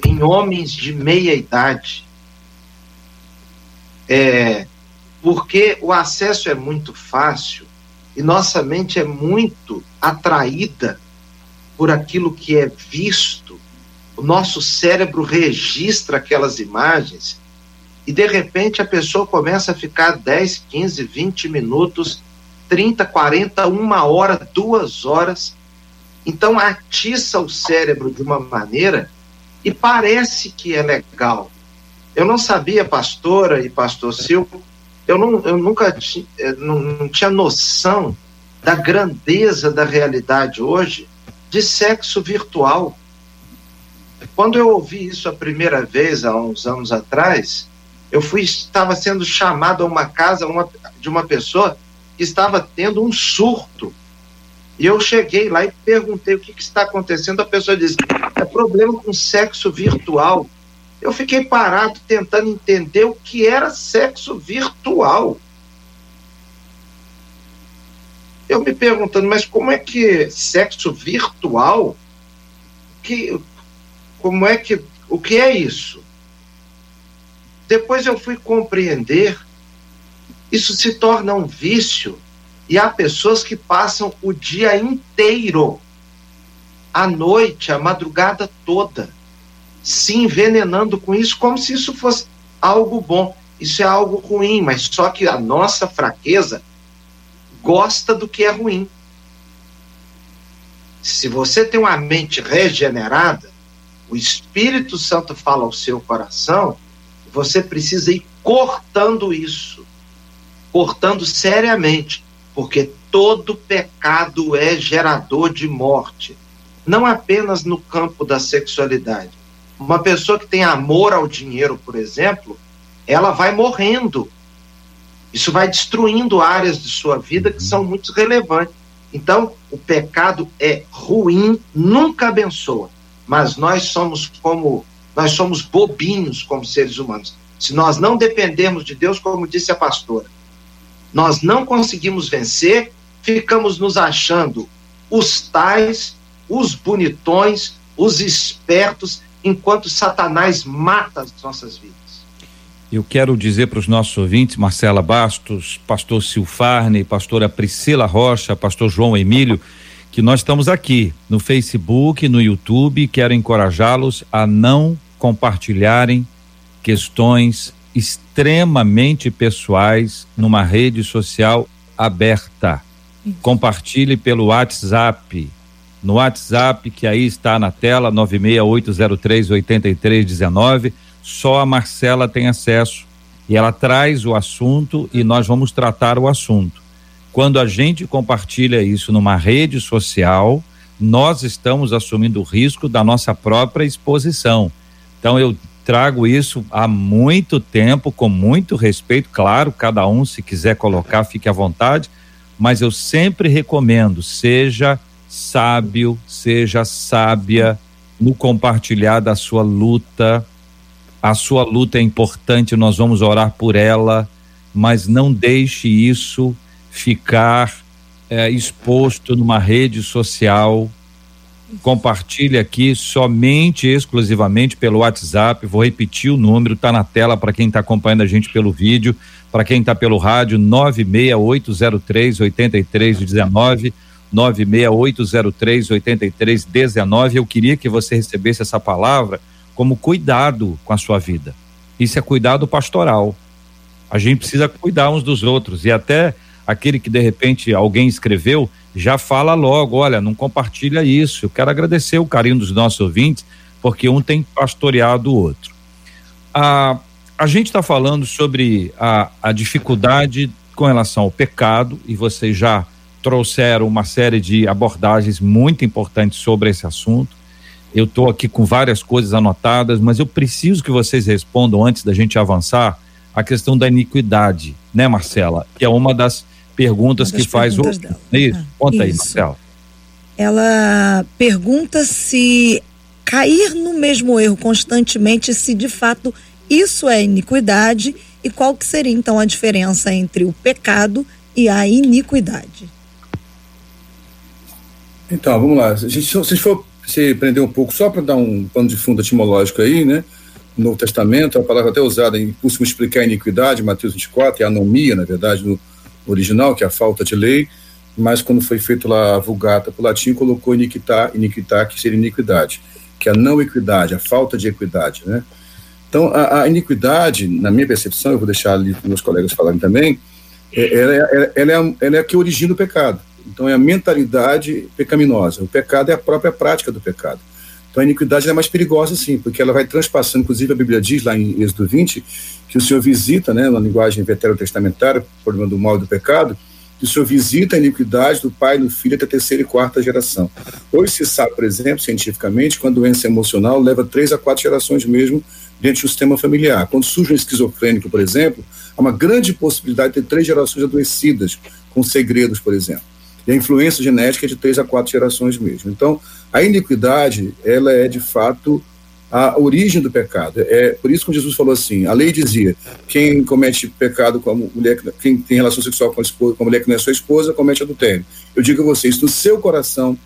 C: em homens de meia idade. É, porque o acesso é muito fácil e nossa mente é muito atraída por aquilo que é visto o nosso cérebro registra aquelas imagens e de repente a pessoa começa a ficar 10, 15, 20 minutos, 30, 40, uma hora, duas horas. Então atiça o cérebro de uma maneira e parece que é legal. Eu não sabia, pastora e pastor Silvio, eu, não, eu nunca eh, não, não tinha noção da grandeza da realidade hoje de sexo virtual. Quando eu ouvi isso a primeira vez, há uns anos atrás, eu fui estava sendo chamado a uma casa uma, de uma pessoa que estava tendo um surto. E eu cheguei lá e perguntei o que, que está acontecendo. A pessoa disse: é problema com sexo virtual. Eu fiquei parado tentando entender o que era sexo virtual. Eu me perguntando, mas como é que sexo virtual? Que, como é que o que é isso? Depois eu fui compreender isso se torna um vício e há pessoas que passam o dia inteiro, a noite, a madrugada toda, se envenenando com isso como se isso fosse algo bom. Isso é algo ruim, mas só que a nossa fraqueza gosta do que é ruim. Se você tem uma mente regenerada, o Espírito Santo fala ao seu coração, você precisa ir cortando isso, cortando seriamente, porque todo pecado é gerador de morte, não apenas no campo da sexualidade. Uma pessoa que tem amor ao dinheiro, por exemplo, ela vai morrendo. Isso vai destruindo áreas de sua vida que são muito relevantes. Então, o pecado é ruim, nunca abençoa mas nós somos como nós somos bobinhos como seres humanos. Se nós não dependemos de Deus, como disse a pastora, nós não conseguimos vencer, ficamos nos achando os tais, os bonitões, os espertos, enquanto Satanás mata as nossas vidas.
A: Eu quero dizer para os nossos ouvintes, Marcela Bastos, pastor Silfarne, pastora Priscila Rocha, pastor João Emílio, que nós estamos aqui no Facebook, no YouTube. Quero encorajá-los a não compartilharem questões extremamente pessoais numa rede social aberta. Compartilhe pelo WhatsApp. No WhatsApp que aí está na tela 968038319, só a Marcela tem acesso e ela traz o assunto e nós vamos tratar o assunto. Quando a gente compartilha isso numa rede social, nós estamos assumindo o risco da nossa própria exposição. Então eu trago isso há muito tempo, com muito respeito, claro, cada um se quiser colocar, fique à vontade, mas eu sempre recomendo, seja sábio, seja sábia no compartilhar da sua luta. A sua luta é importante, nós vamos orar por ela, mas não deixe isso ficar é, exposto numa rede social compartilhe aqui somente, exclusivamente pelo WhatsApp. Vou repetir o número, está na tela para quem está acompanhando a gente pelo vídeo, para quem está pelo rádio, 96803 8319. 96803 8319. Eu queria que você recebesse essa palavra como cuidado com a sua vida. Isso é cuidado pastoral. A gente precisa cuidar uns dos outros e até aquele que de repente alguém escreveu, já fala logo, olha, não compartilha isso. Eu quero agradecer o carinho dos nossos ouvintes, porque um tem pastoreado o outro. A, a gente está falando sobre a, a dificuldade com relação ao pecado, e vocês já trouxeram uma série de abordagens muito importantes sobre esse assunto. Eu estou aqui com várias coisas anotadas, mas eu preciso que vocês respondam antes da gente avançar a questão da iniquidade, né, Marcela? Que é uma das perguntas que faz o. Dela. Isso, ah, conta isso. aí, Marcelo.
B: Ela pergunta se cair no mesmo erro constantemente, se de fato isso é iniquidade e qual que seria então a diferença entre o pecado e a iniquidade.
E: Então, vamos lá. Se a gente, se a gente for se prender um pouco, só para dar um pano de fundo etimológico aí, né? No Novo Testamento, a palavra até usada em curso explicar a iniquidade, Mateus 24, é anomia, na verdade, no, original, que é a falta de lei, mas quando foi feito lá a vulgata para o latim, colocou iniquitá, iniquitá, que seria iniquidade, que é a não equidade, a falta de equidade, né? Então, a, a iniquidade, na minha percepção, eu vou deixar ali para meus colegas falarem também, é, ela, é, ela, é, ela é a que origina o pecado. Então, é a mentalidade pecaminosa. O pecado é a própria prática do pecado. Então, a iniquidade é mais perigosa, sim, porque ela vai transpassando, inclusive a Bíblia diz lá em Êxodo 20, que o Senhor visita, né, na linguagem veterotestamentária, problema do mal e do pecado, que o Senhor visita a iniquidade do pai, do filho até a terceira e quarta geração. Hoje se sabe, por exemplo, cientificamente, que a doença emocional leva três a quatro gerações mesmo dentro do sistema familiar. Quando surge um esquizofrênico, por exemplo, há uma grande possibilidade de ter três gerações adoecidas, com segredos, por exemplo. E a influência genética é de três a quatro gerações mesmo. Então, a iniquidade, ela é de fato a origem do pecado. É por isso que Jesus falou assim: a lei dizia: quem comete pecado com a mulher, quem tem relação sexual com a, esposa, com a mulher que não é sua esposa, comete adultério. Eu digo a vocês: no seu coração,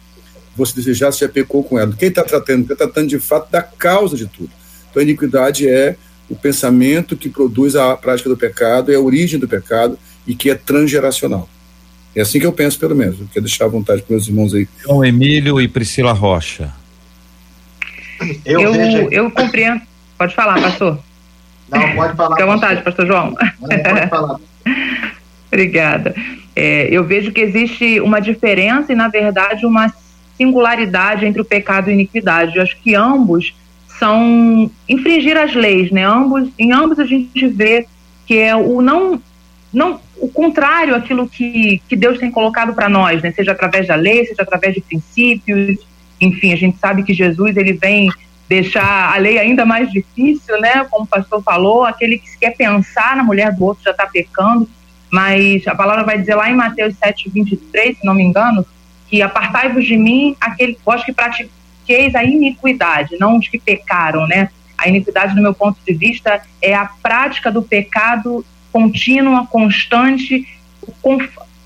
E: você desejar, você já pecou com ela. Quem está tratando? Está tratando de fato da causa de tudo. Então a iniquidade é o pensamento que produz a prática do pecado, é a origem do pecado e que é transgeracional. É assim que eu penso, pelo menos. Eu quero deixar à vontade para meus irmãos aí.
A: João Emílio e Priscila Rocha.
D: Eu, eu, vejo... eu compreendo. Pode falar, pastor.
C: Não, pode falar.
D: Fique à vontade, pastor João.
C: Não, pode falar. <laughs>
D: Obrigada. É, eu vejo que existe uma diferença e, na verdade, uma singularidade entre o pecado e a iniquidade. Eu acho que ambos são infringir as leis, né? Ambos, em ambos a gente vê que é o não não o contrário àquilo que, que Deus tem colocado para nós, né? Seja através da lei, seja através de princípios, enfim, a gente sabe que Jesus ele vem deixar a lei ainda mais difícil, né? Como o pastor falou, aquele que quer pensar na mulher do outro já está pecando, mas a palavra vai dizer lá em Mateus 7, 23, se não me engano, que apartai-vos de mim, aquele vós que pratiqueis a iniquidade, não os que pecaram, né? A iniquidade, do meu ponto de vista, é a prática do pecado contínua, constante,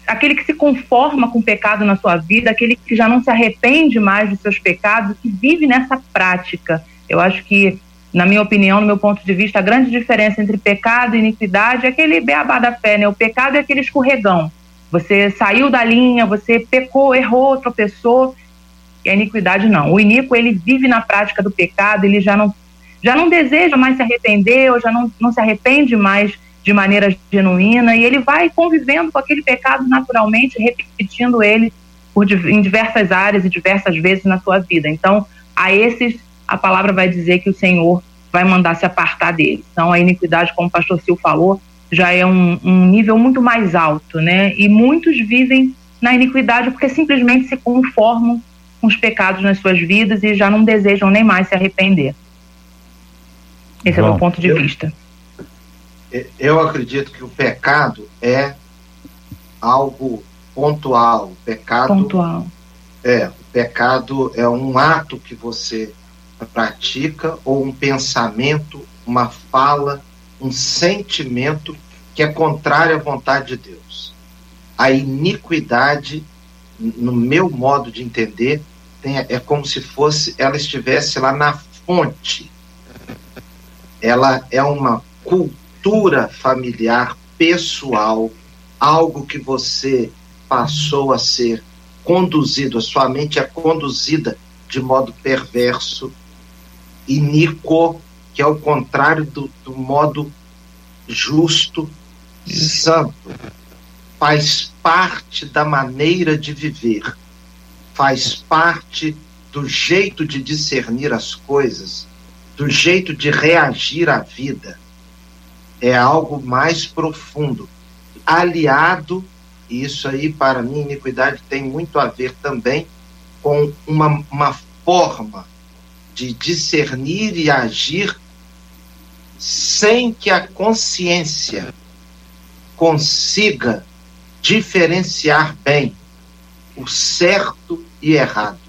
D: aquele que se conforma com o pecado na sua vida, aquele que já não se arrepende mais dos seus pecados, que vive nessa prática. Eu acho que, na minha opinião, no meu ponto de vista, a grande diferença entre pecado e iniquidade é aquele beabá da fé, né? O pecado é aquele escorregão. Você saiu da linha, você pecou, errou, tropeçou, e a iniquidade não. O iníquo, ele vive na prática do pecado, ele já não já não deseja mais se arrepender, ou já não, não se arrepende mais de maneira genuína, e ele vai convivendo com aquele pecado naturalmente, repetindo ele por, em diversas áreas e diversas vezes na sua vida. Então, a esses, a palavra vai dizer que o Senhor vai mandar se apartar dele. Então, a iniquidade, como o pastor Sil falou, já é um, um nível muito mais alto, né? E muitos vivem na iniquidade porque simplesmente se conformam com os pecados nas suas vidas e já não desejam nem mais se arrepender. Esse Bom, é o meu ponto de
C: eu,
D: vista.
C: Eu acredito que o pecado é algo pontual. O pecado
D: pontual.
C: É, o pecado é um ato que você pratica ou um pensamento, uma fala, um sentimento que é contrário à vontade de Deus. A iniquidade, no meu modo de entender, tem, é como se fosse ela estivesse lá na fonte. Ela é uma cultura familiar pessoal, algo que você passou a ser conduzido, a sua mente é conduzida de modo perverso, iníquo, que é o contrário do, do modo justo e santo. Faz parte da maneira de viver, faz parte do jeito de discernir as coisas, do jeito de reagir à vida. É algo mais profundo, aliado, e isso aí, para mim, iniquidade tem muito a ver também com uma, uma forma de discernir e agir sem que a consciência consiga diferenciar bem o certo e errado.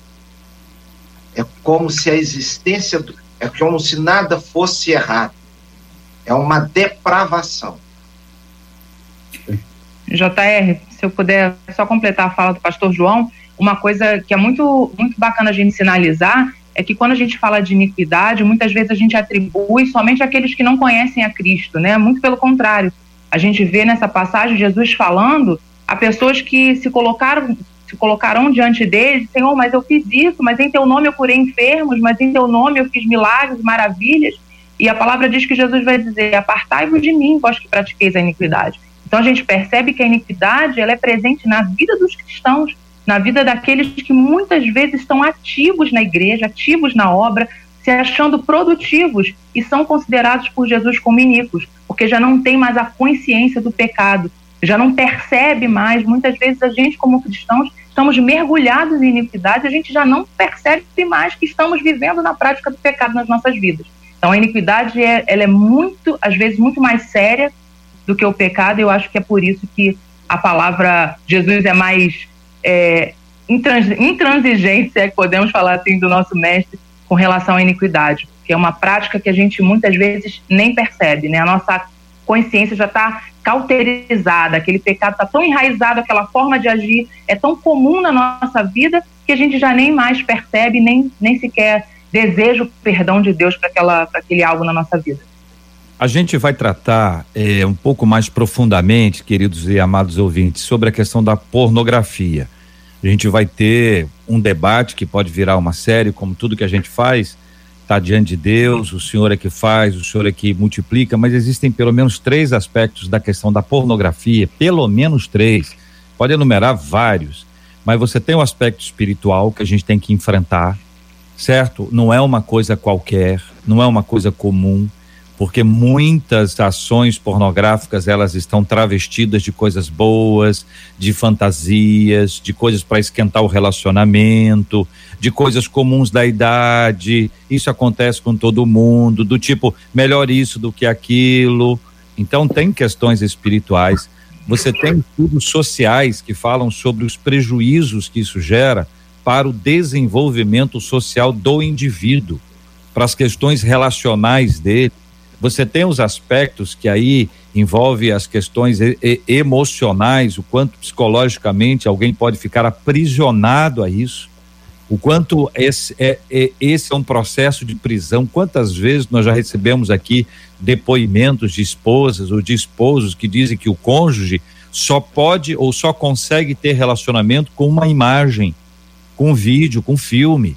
C: É como se a existência do, é como se nada fosse errado. É uma depravação.
D: JR, se eu puder só completar a fala do pastor João, uma coisa que é muito, muito bacana a gente sinalizar é que quando a gente fala de iniquidade, muitas vezes a gente atribui somente aqueles que não conhecem a Cristo, né? Muito pelo contrário. A gente vê nessa passagem Jesus falando a pessoas que se colocaram se colocarão diante dele, Senhor, mas eu fiz isso, mas em teu nome eu curei enfermos, mas em teu nome eu fiz milagres, maravilhas. E a palavra diz que Jesus vai dizer: Apartai-vos de mim, vós que pratiqueis a iniquidade. Então a gente percebe que a iniquidade ela é presente na vida dos cristãos, na vida daqueles que muitas vezes estão ativos na igreja, ativos na obra, se achando produtivos e são considerados por Jesus como iníquos, porque já não tem mais a consciência do pecado, já não percebe mais. Muitas vezes a gente, como cristãos, estamos mergulhados em iniquidade, a gente já não percebe mais que estamos vivendo na prática do pecado nas nossas vidas. Então a iniquidade é, ela é muito, às vezes, muito mais séria do que o pecado. Eu acho que é por isso que a palavra Jesus é mais é, intransigente, se é que podemos falar assim, do nosso mestre com relação à iniquidade, que é uma prática que a gente muitas vezes nem percebe, né? A nossa consciência já está cauterizada, aquele pecado está tão enraizado, aquela forma de agir é tão comum na nossa vida que a gente já nem mais percebe, nem, nem sequer deseja o perdão de Deus para aquele algo na nossa vida.
A: A gente vai tratar é, um pouco mais profundamente, queridos e amados ouvintes, sobre a questão da pornografia. A gente vai ter um debate que pode virar uma série, como tudo que a gente faz, está diante de Deus, o Senhor é que faz, o Senhor é que multiplica, mas existem pelo menos três aspectos da questão da pornografia, pelo menos três. Pode enumerar vários, mas você tem o aspecto espiritual que a gente tem que enfrentar, certo? Não é uma coisa qualquer, não é uma coisa comum porque muitas ações pornográficas elas estão travestidas de coisas boas, de fantasias, de coisas para esquentar o relacionamento, de coisas comuns da idade. Isso acontece com todo mundo, do tipo melhor isso do que aquilo. Então tem questões espirituais. Você tem estudos sociais que falam sobre os prejuízos que isso gera para o desenvolvimento social do indivíduo, para as questões relacionais dele você tem os aspectos que aí envolve as questões emocionais, o quanto psicologicamente alguém pode ficar aprisionado a isso, o quanto esse é, é, esse é um processo de prisão. Quantas vezes nós já recebemos aqui depoimentos de esposas ou de esposos que dizem que o cônjuge só pode ou só consegue ter relacionamento com uma imagem, com vídeo, com filme.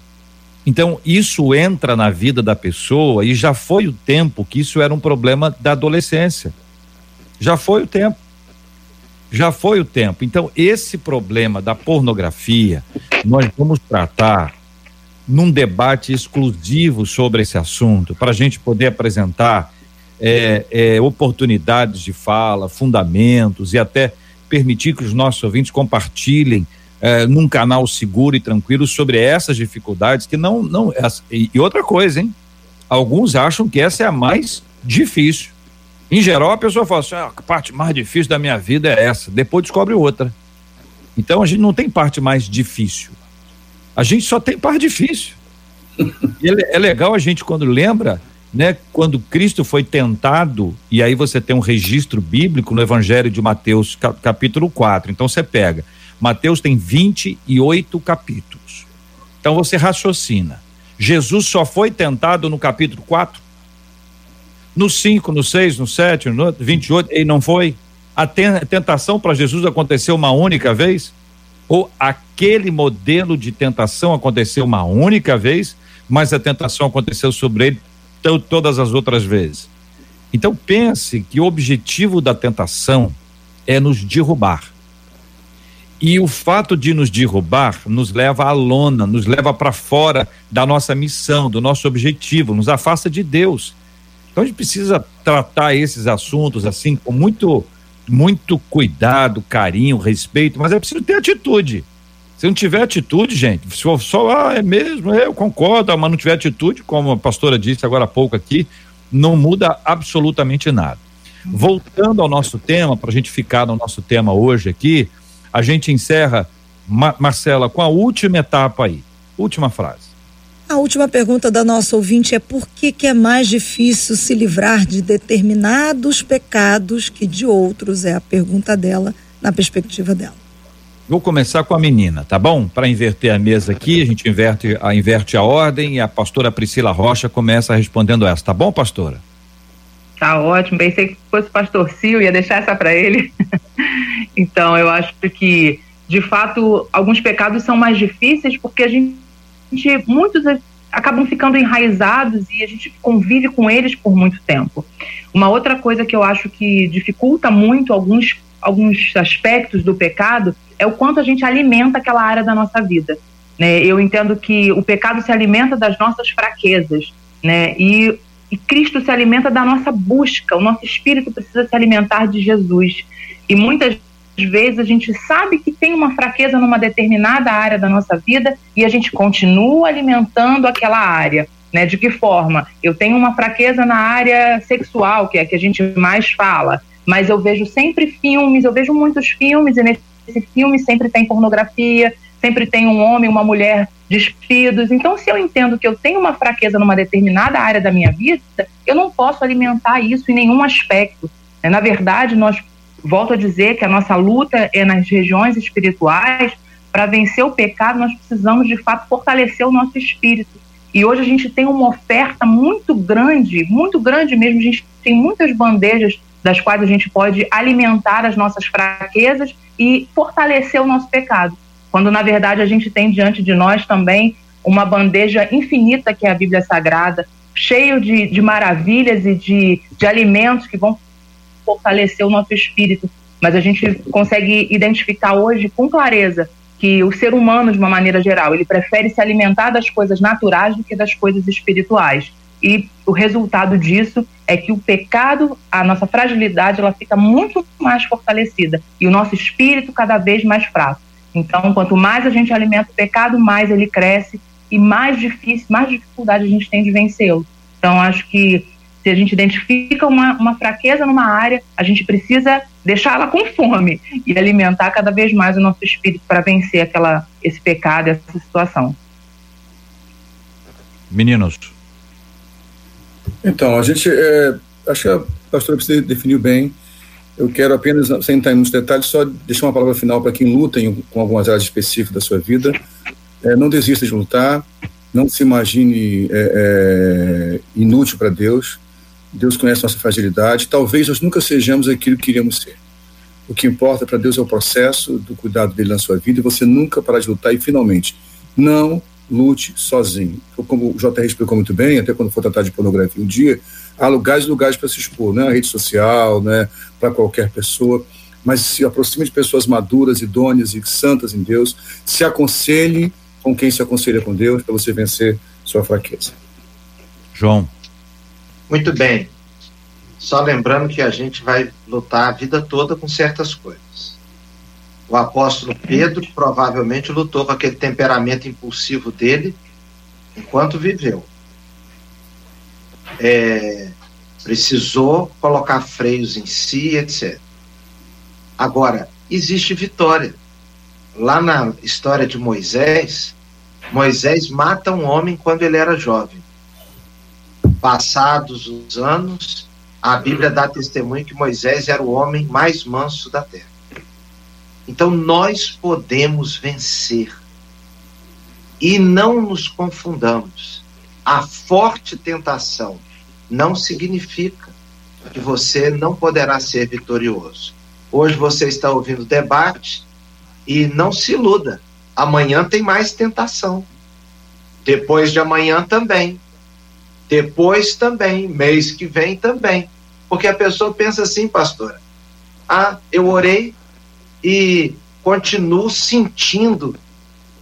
A: Então, isso entra na vida da pessoa e já foi o tempo que isso era um problema da adolescência. Já foi o tempo. Já foi o tempo. Então, esse problema da pornografia, nós vamos tratar num debate exclusivo sobre esse assunto, para a gente poder apresentar é, é, oportunidades de fala, fundamentos e até permitir que os nossos ouvintes compartilhem é, num canal seguro e tranquilo sobre essas dificuldades que não não e, e outra coisa, hein? Alguns acham que essa é a mais difícil. Em geral, a pessoa fala assim: ah, a parte mais difícil da minha vida é essa. Depois descobre outra. Então a gente não tem parte mais difícil. A gente só tem parte difícil. é, é legal a gente quando lembra, né, quando Cristo foi tentado, e aí você tem um registro bíblico no Evangelho de Mateus, capítulo 4. Então você pega. Mateus tem 28 capítulos. Então você raciocina. Jesus só foi tentado no capítulo 4? No 5, no 6, no 7, no 28, ele não foi? A tentação para Jesus aconteceu uma única vez? Ou aquele modelo de tentação aconteceu uma única vez, mas a tentação aconteceu sobre ele todas as outras vezes? Então pense que o objetivo da tentação é nos derrubar. E o fato de nos derrubar nos leva à lona, nos leva para fora da nossa missão, do nosso objetivo, nos afasta de Deus. Então a gente precisa tratar esses assuntos assim com muito muito cuidado, carinho, respeito, mas é preciso ter atitude. Se não tiver atitude, gente, se for só, ah, é mesmo, eu concordo, mas não tiver atitude, como a pastora disse agora há pouco aqui, não muda absolutamente nada. Voltando ao nosso tema, para a gente ficar no nosso tema hoje aqui, a gente encerra, Marcela, com a última etapa aí. Última frase.
B: A última pergunta da nossa ouvinte é por que, que é mais difícil se livrar de determinados pecados que de outros? É a pergunta dela, na perspectiva dela.
A: Vou começar com a menina, tá bom? Para inverter a mesa aqui, a gente inverte a, inverte a ordem e a pastora Priscila Rocha começa respondendo essa, tá bom, pastora?
D: Tá ótimo. Pensei que fosse o pastor Sil, ia deixar essa para ele. <laughs> então, eu acho que, de fato, alguns pecados são mais difíceis porque a gente muitos acabam ficando enraizados e a gente convive com eles por muito tempo. Uma outra coisa que eu acho que dificulta muito alguns, alguns aspectos do pecado é o quanto a gente alimenta aquela área da nossa vida. Né? Eu entendo que o pecado se alimenta das nossas fraquezas, né? E, e Cristo se alimenta da nossa busca. O nosso espírito precisa se alimentar de Jesus. E muitas às vezes a gente sabe que tem uma fraqueza numa determinada área da nossa vida e a gente continua alimentando aquela área. Né? De que forma? Eu tenho uma fraqueza na área sexual, que é a que a gente mais fala, mas eu vejo sempre filmes, eu vejo muitos filmes, e nesse filme sempre tem pornografia, sempre tem um homem, uma mulher despidos. Então, se eu entendo que eu tenho uma fraqueza numa determinada área da minha vida, eu não posso alimentar isso em nenhum aspecto. Na verdade, nós volto a dizer que a nossa luta é nas regiões espirituais. Para vencer o pecado, nós precisamos de fato fortalecer o nosso espírito. E hoje a gente tem uma oferta muito grande, muito grande mesmo. A gente tem muitas bandejas das quais a gente pode alimentar as nossas fraquezas e fortalecer o nosso pecado. Quando na verdade a gente tem diante de nós também uma bandeja infinita que é a Bíblia Sagrada, cheio de, de maravilhas e de, de alimentos que vão fortalecer o nosso espírito. Mas a gente consegue identificar hoje com clareza que o ser humano, de uma maneira geral, ele prefere se alimentar das coisas naturais do que das coisas espirituais. E o resultado disso é que o pecado, a nossa fragilidade, ela fica muito mais fortalecida e o nosso espírito cada vez mais fraco. Então, quanto mais a gente alimenta o pecado, mais ele cresce e mais difícil, mais dificuldade a gente tem de vencê-lo. Então, acho que se a gente identifica uma, uma fraqueza numa área, a gente precisa deixá-la com fome e alimentar cada vez mais o nosso espírito para vencer aquela, esse pecado, essa situação.
A: Meninos.
E: Então, a gente, é, acho que a pastora precisa definiu bem. Eu quero apenas, sem entrar em muitos detalhes, só deixar uma palavra final para quem luta em, com algumas áreas específicas da sua vida. É, não desista de lutar, não se imagine é, é, inútil para Deus. Deus conhece nossa fragilidade. Talvez nós nunca sejamos aquilo que queríamos ser. O que importa para Deus é o processo do cuidado dele na sua vida e você nunca parar de lutar e finalmente não lute sozinho. Como o JR explicou muito bem, até quando for tratar de pornografia um dia, há lugares e lugares para se expor, não é a rede social, né, para qualquer pessoa, mas se aproxime de pessoas maduras, idôneas e santas em Deus, se aconselhe com quem se aconselha com Deus para você vencer sua fraqueza.
A: João.
C: Muito bem. Só lembrando que a gente vai lutar a vida toda com certas coisas. O apóstolo Pedro provavelmente lutou com aquele temperamento impulsivo dele enquanto viveu. É, precisou colocar freios em si, etc. Agora, existe vitória. Lá na história de Moisés, Moisés mata um homem quando ele era jovem. Passados os anos, a Bíblia dá testemunho que Moisés era o homem mais manso da terra. Então nós podemos vencer. E não nos confundamos. A forte tentação não significa que você não poderá ser vitorioso. Hoje você está ouvindo debate e não se iluda. Amanhã tem mais tentação. Depois de amanhã também. Depois também. Mês que vem também. Porque a pessoa pensa assim, pastora, ah, eu orei e continuo sentindo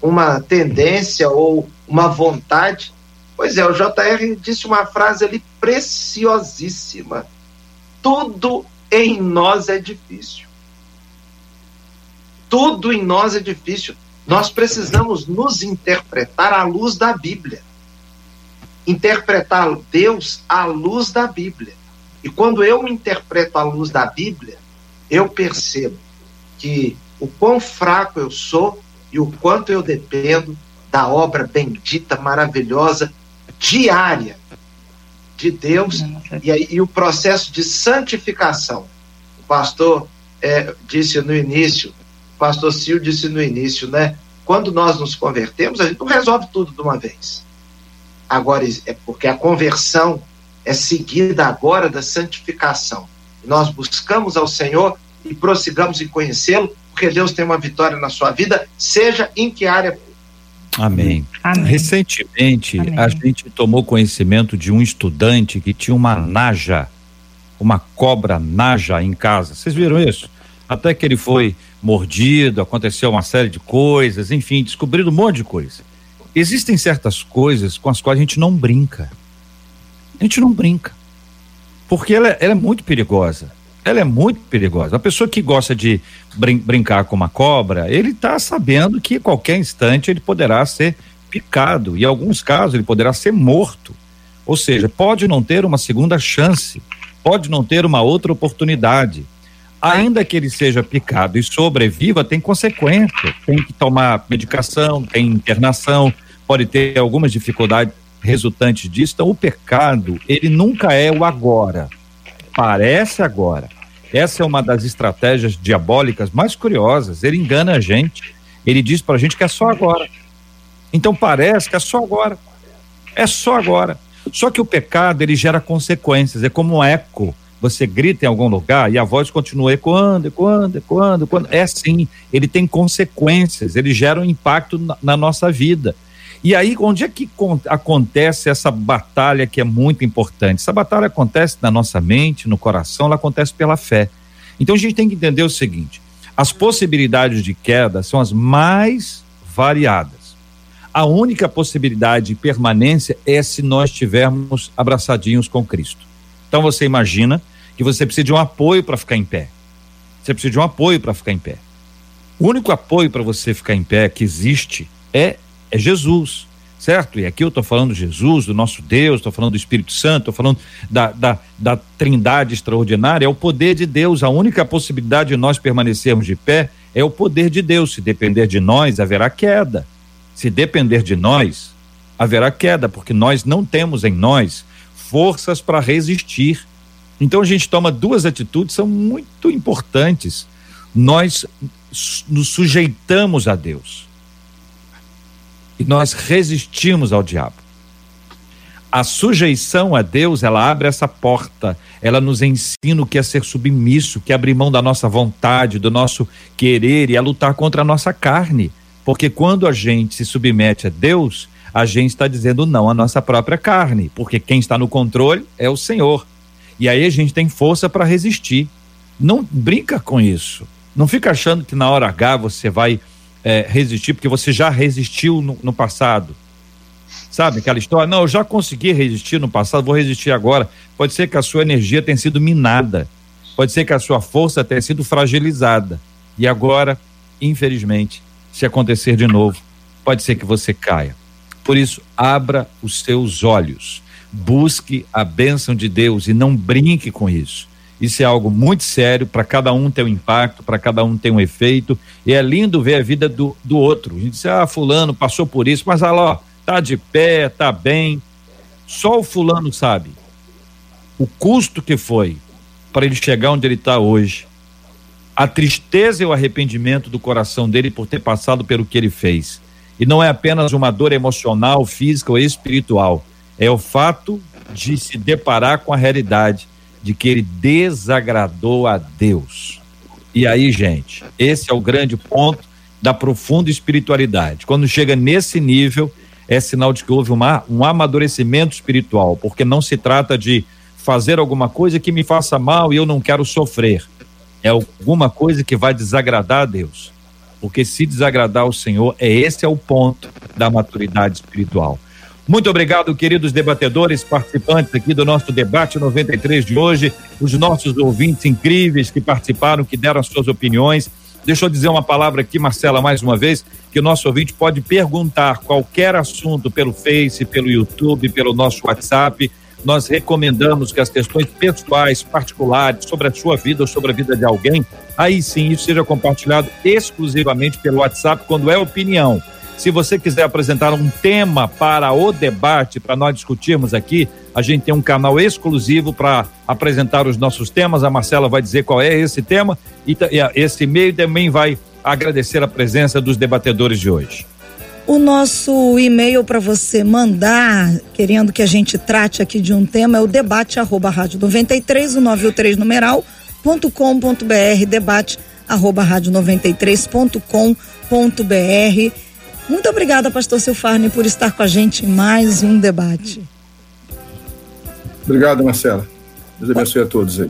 C: uma tendência ou uma vontade. Pois é, o JR disse uma frase ali preciosíssima. Tudo em nós é difícil. Tudo em nós é difícil. Nós precisamos nos interpretar à luz da Bíblia. Interpretar Deus à luz da Bíblia. E quando eu interpreto à luz da Bíblia, eu percebo que o quão fraco eu sou e o quanto eu dependo da obra bendita, maravilhosa, diária de Deus e, e o processo de santificação. O pastor é, disse no início, o pastor Sil disse no início, né? Quando nós nos convertemos, a gente não resolve tudo de uma vez. Agora, é porque a conversão é seguida agora da santificação. Nós buscamos ao Senhor e prossigamos em conhecê-lo, porque Deus tem uma vitória na sua vida, seja em que área for.
A: Amém. Amém. Recentemente, Amém. a gente tomou conhecimento de um estudante que tinha uma naja, uma cobra naja em casa. Vocês viram isso? Até que ele foi mordido, aconteceu uma série de coisas, enfim, descobriram um monte de coisa. Existem certas coisas com as quais a gente não brinca a gente não brinca. Porque ela, ela é muito perigosa. Ela é muito perigosa. A pessoa que gosta de brin brincar com uma cobra, ele está sabendo que a qualquer instante ele poderá ser picado. E em alguns casos ele poderá ser morto. Ou seja, pode não ter uma segunda chance, pode não ter uma outra oportunidade. Ainda que ele seja picado e sobreviva, tem consequência. Tem que tomar medicação, tem internação, pode ter algumas dificuldades resultantes disso. Então, o pecado, ele nunca é o agora. Parece agora. Essa é uma das estratégias diabólicas mais curiosas. Ele engana a gente. Ele diz para a gente que é só agora. Então parece que é só agora. É só agora. Só que o pecado ele gera consequências. É como um eco. Você grita em algum lugar e a voz continua ecoando, ecoando, ecoando, ecoando. É assim. Ele tem consequências. Ele gera um impacto na, na nossa vida. E aí, onde é que acontece essa batalha que é muito importante? Essa batalha acontece na nossa mente, no coração, ela acontece pela fé. Então a gente tem que entender o seguinte: as possibilidades de queda são as mais variadas. A única possibilidade de permanência é se nós estivermos abraçadinhos com Cristo. Então você imagina que você precisa de um apoio para ficar em pé. Você precisa de um apoio para ficar em pé. O único apoio para você ficar em pé que existe é é Jesus, certo? E aqui eu estou falando de Jesus, do nosso Deus, estou falando do Espírito Santo, estou falando da, da, da trindade extraordinária, é o poder de Deus. A única possibilidade de nós permanecermos de pé é o poder de Deus. Se depender de nós, haverá queda. Se depender de nós, haverá queda, porque nós não temos em nós forças para resistir. Então a gente toma duas atitudes são muito importantes. Nós nos sujeitamos a Deus e nós resistimos ao diabo. A sujeição a Deus, ela abre essa porta, ela nos ensina o que é ser submisso, que é abrir mão da nossa vontade, do nosso querer e é lutar contra a nossa carne. Porque quando a gente se submete a Deus, a gente está dizendo não à nossa própria carne, porque quem está no controle é o Senhor. E aí a gente tem força para resistir. Não brinca com isso. Não fica achando que na hora H você vai é, resistir, porque você já resistiu no, no passado. Sabe aquela história? Não, eu já consegui resistir no passado, vou resistir agora. Pode ser que a sua energia tenha sido minada. Pode ser que a sua força tenha sido fragilizada. E agora, infelizmente, se acontecer de novo, pode ser que você caia. Por isso, abra os seus olhos, busque a bênção de Deus e não brinque com isso. Isso é algo muito sério, para cada um ter um impacto, para cada um ter um efeito. E é lindo ver a vida do, do outro. A gente diz, ah, fulano passou por isso, mas olha lá, tá de pé, tá bem. Só o fulano sabe o custo que foi para ele chegar onde ele está hoje. A tristeza e o arrependimento do coração dele por ter passado pelo que ele fez. E não é apenas uma dor emocional, física ou espiritual. É o fato de se deparar com a realidade de que ele desagradou a Deus. E aí, gente, esse é o grande ponto da profunda espiritualidade. Quando chega nesse nível, é sinal de que houve uma, um amadurecimento espiritual, porque não se trata de fazer alguma coisa que me faça mal e eu não quero sofrer. É alguma coisa que vai desagradar a Deus. Porque se desagradar o Senhor, é esse é o ponto da maturidade espiritual. Muito obrigado, queridos debatedores, participantes aqui do nosso debate 93 de hoje, os nossos ouvintes incríveis que participaram, que deram as suas opiniões. Deixa eu dizer uma palavra aqui, Marcela, mais uma vez, que o nosso ouvinte pode perguntar qualquer assunto pelo Face, pelo YouTube, pelo nosso WhatsApp. Nós recomendamos que as questões pessoais, particulares, sobre a sua vida ou sobre a vida de alguém, aí sim isso seja compartilhado exclusivamente pelo WhatsApp quando é opinião. Se você quiser apresentar um tema para o debate, para nós discutirmos aqui, a gente tem um canal exclusivo para apresentar os nossos temas. A Marcela vai dizer qual é esse tema e, esse e-mail também vai agradecer a presença dos debatedores de hoje.
B: O nosso e-mail para você mandar, querendo que a gente trate aqui de um tema, é o debate arroba rádio 93, o 93 numeral, ponto com ponto br, debate arroba rádio 93 Muito obrigada, pastor Silfarne, por estar com a gente em mais um debate.
E: Obrigado, Marcela. Deus abençoe a todos aí.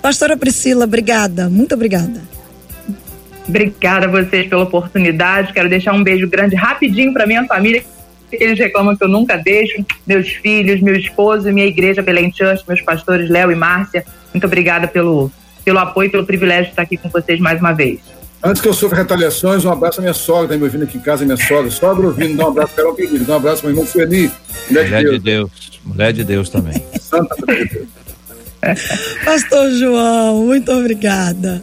B: Pastora Priscila, obrigada, muito obrigada.
D: Obrigada a vocês pela oportunidade. Quero deixar um beijo grande rapidinho para minha família, que eles reclamam que eu nunca deixo. Meus filhos, meu esposo minha igreja Belém Church, meus pastores Léo e Márcia. Muito obrigada pelo, pelo apoio e pelo privilégio de estar aqui com vocês mais uma vez.
E: Antes que eu sofra retaliações, um abraço à minha sogra, tá me ouvindo aqui em casa, minha sogra. Sogra ouvindo, dá um abraço para ela, querido. Dá um abraço para meu irmão Sueli.
A: Mulher, mulher de, Deus. de Deus. Mulher de Deus também. Santa Deus. <laughs>
B: Pastor João, muito obrigada.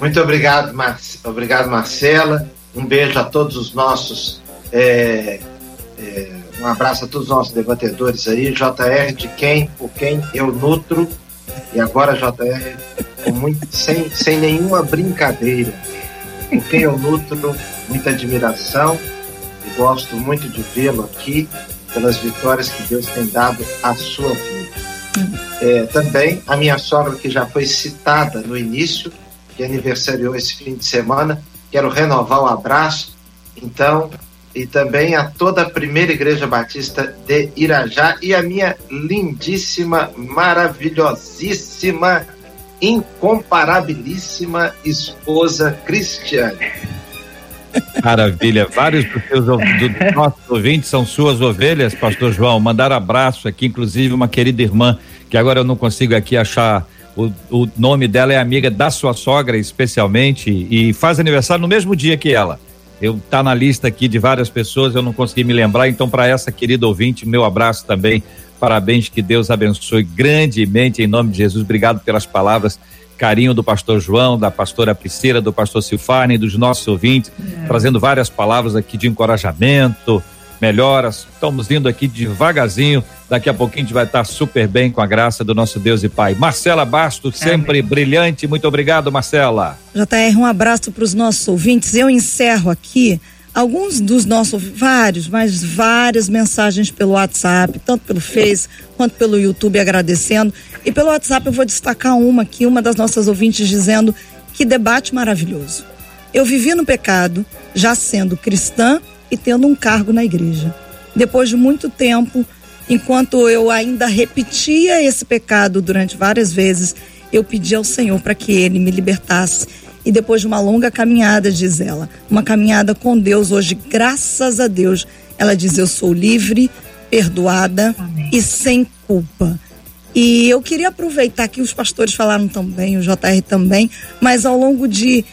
C: Muito obrigado, Mar... obrigado, Marcela. Um beijo a todos os nossos. É... É... Um abraço a todos os nossos debatedores aí. JR, de quem, por quem eu nutro. E agora, JR, muito, sem, sem nenhuma brincadeira. Por quem eu nutro muita admiração e gosto muito de vê-lo aqui pelas vitórias que Deus tem dado à sua vida. É, também a minha sogra, que já foi citada no início, que aniversariou esse fim de semana, quero renovar o abraço. Então, e também a toda a primeira Igreja Batista de Irajá e a minha lindíssima, maravilhosíssima incomparabilíssima esposa Cristiane.
A: Maravilha. Vários dos, seus, nossos ouvintes são suas ovelhas, Pastor João. Mandar abraço aqui, inclusive uma querida irmã, que agora eu não consigo aqui achar. O, o nome dela é amiga da sua sogra, especialmente, e faz aniversário no mesmo dia que ela. Eu tá na lista aqui de várias pessoas, eu não consegui me lembrar, então para essa querida ouvinte, meu abraço também Parabéns, que Deus abençoe grandemente em nome de Jesus. Obrigado pelas palavras, carinho do pastor João, da pastora Priscila, do pastor Silfarne, dos nossos ouvintes, é. trazendo várias palavras aqui de encorajamento, melhoras. Estamos indo aqui devagarzinho. Daqui a pouquinho a gente vai estar super bem com a graça do nosso Deus e Pai. Marcela Bastos, sempre Amém. brilhante. Muito obrigado, Marcela.
B: JR, um abraço para os nossos ouvintes. Eu encerro aqui alguns dos nossos, vários, mas várias mensagens pelo WhatsApp, tanto pelo Face quanto pelo YouTube, agradecendo. E pelo WhatsApp eu vou destacar uma aqui, uma das nossas ouvintes dizendo que debate maravilhoso. Eu vivi no pecado, já sendo cristã e tendo um cargo na igreja. Depois de muito tempo, enquanto eu ainda repetia esse pecado durante várias vezes, eu pedi ao Senhor para que ele me libertasse. E depois de uma longa caminhada, diz ela, uma caminhada com Deus hoje, graças a Deus, ela diz: Eu sou livre, perdoada Amém. e sem culpa. E eu queria aproveitar que os pastores falaram também, o JR também, mas ao longo de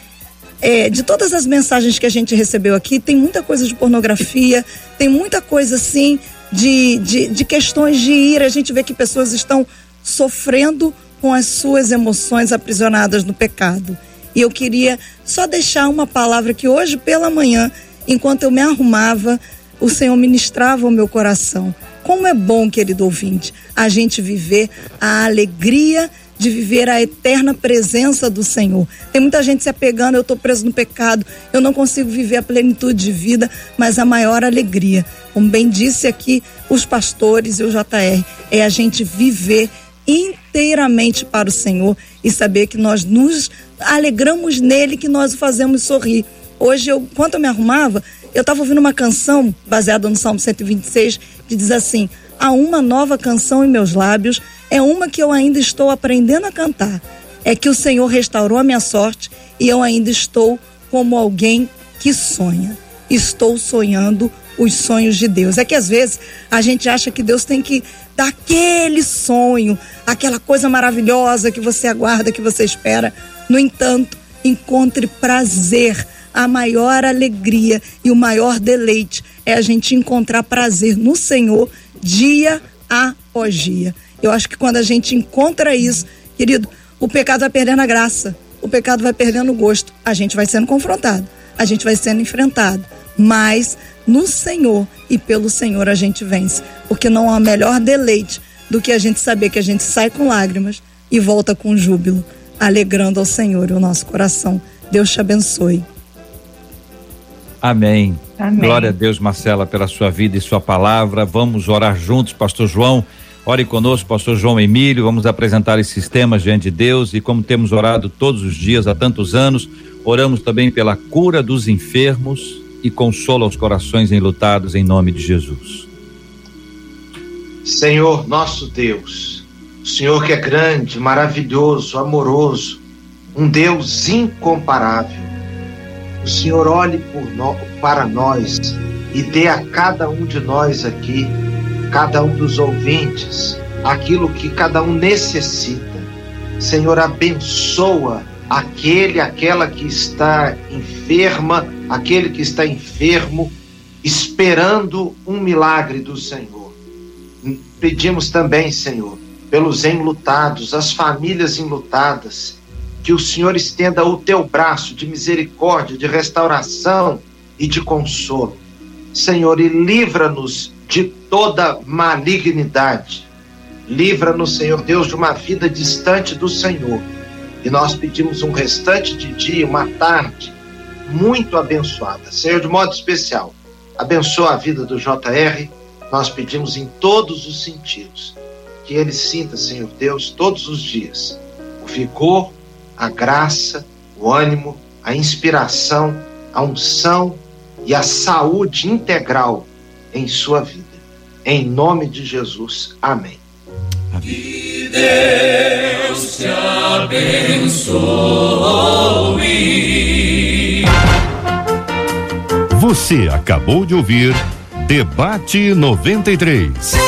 B: é, de todas as mensagens que a gente recebeu aqui, tem muita coisa de pornografia, tem muita coisa assim de, de, de questões de ira. A gente vê que pessoas estão sofrendo com as suas emoções aprisionadas no pecado. E eu queria só deixar uma palavra que hoje pela manhã, enquanto eu me arrumava, o Senhor ministrava o meu coração. Como é bom, querido ouvinte, a gente viver a alegria de viver a eterna presença do Senhor. Tem muita gente se apegando, eu estou preso no pecado, eu não consigo viver a plenitude de vida, mas a maior alegria, como bem disse aqui os pastores e o JR, é a gente viver inteiramente para o Senhor e saber que nós nos alegramos nele, que nós o fazemos sorrir. Hoje, eu, enquanto eu me arrumava, eu estava ouvindo uma canção baseada no Salmo 126 que diz assim: Há uma nova canção em meus lábios, é uma que eu ainda estou aprendendo a cantar. É que o Senhor restaurou a minha sorte e eu ainda estou como alguém que sonha. Estou sonhando os sonhos de Deus. É que às vezes a gente acha que Deus tem que dar aquele sonho, aquela coisa maravilhosa que você aguarda, que você espera. No entanto, encontre prazer. A maior alegria e o maior deleite é a gente encontrar prazer no Senhor dia após dia. Eu acho que quando a gente encontra isso, querido, o pecado vai perdendo a graça, o pecado vai perdendo o gosto, a gente vai sendo confrontado, a gente vai sendo enfrentado, mas no Senhor e pelo Senhor a gente vence, porque não há melhor deleite do que a gente saber que a gente sai com lágrimas e volta com júbilo, alegrando ao Senhor o nosso coração. Deus te abençoe.
A: Amém. Amém. Glória a Deus, Marcela, pela sua vida e sua palavra. Vamos orar juntos, Pastor João. Ore conosco, pastor João Emílio. Vamos apresentar esses temas diante de Deus e como temos orado todos os dias há tantos anos, oramos também pela cura dos enfermos e consola os corações enlutados em nome de Jesus.
C: Senhor, nosso Deus, Senhor que é grande, maravilhoso, amoroso, um Deus incomparável. O Senhor olhe no, para nós e dê a cada um de nós aqui cada um dos ouvintes aquilo que cada um necessita. Senhor, abençoa aquele, aquela que está enferma, aquele que está enfermo, esperando um milagre do Senhor. Pedimos também, Senhor, pelos enlutados, as famílias enlutadas, que o Senhor estenda o teu braço de misericórdia, de restauração e de consolo. Senhor, e livra-nos de toda malignidade. Livra-nos, Senhor Deus, de uma vida distante do Senhor. E nós pedimos um restante de dia, uma tarde muito abençoada. Senhor, de modo especial, abençoa a vida do JR. Nós pedimos em todos os sentidos que ele sinta, Senhor Deus, todos os dias o vigor, a graça, o ânimo, a inspiração, a unção e a saúde integral em sua vida. Em nome de Jesus. Amém.
F: Que Deus te abençoe. Você acabou de ouvir Debate 93.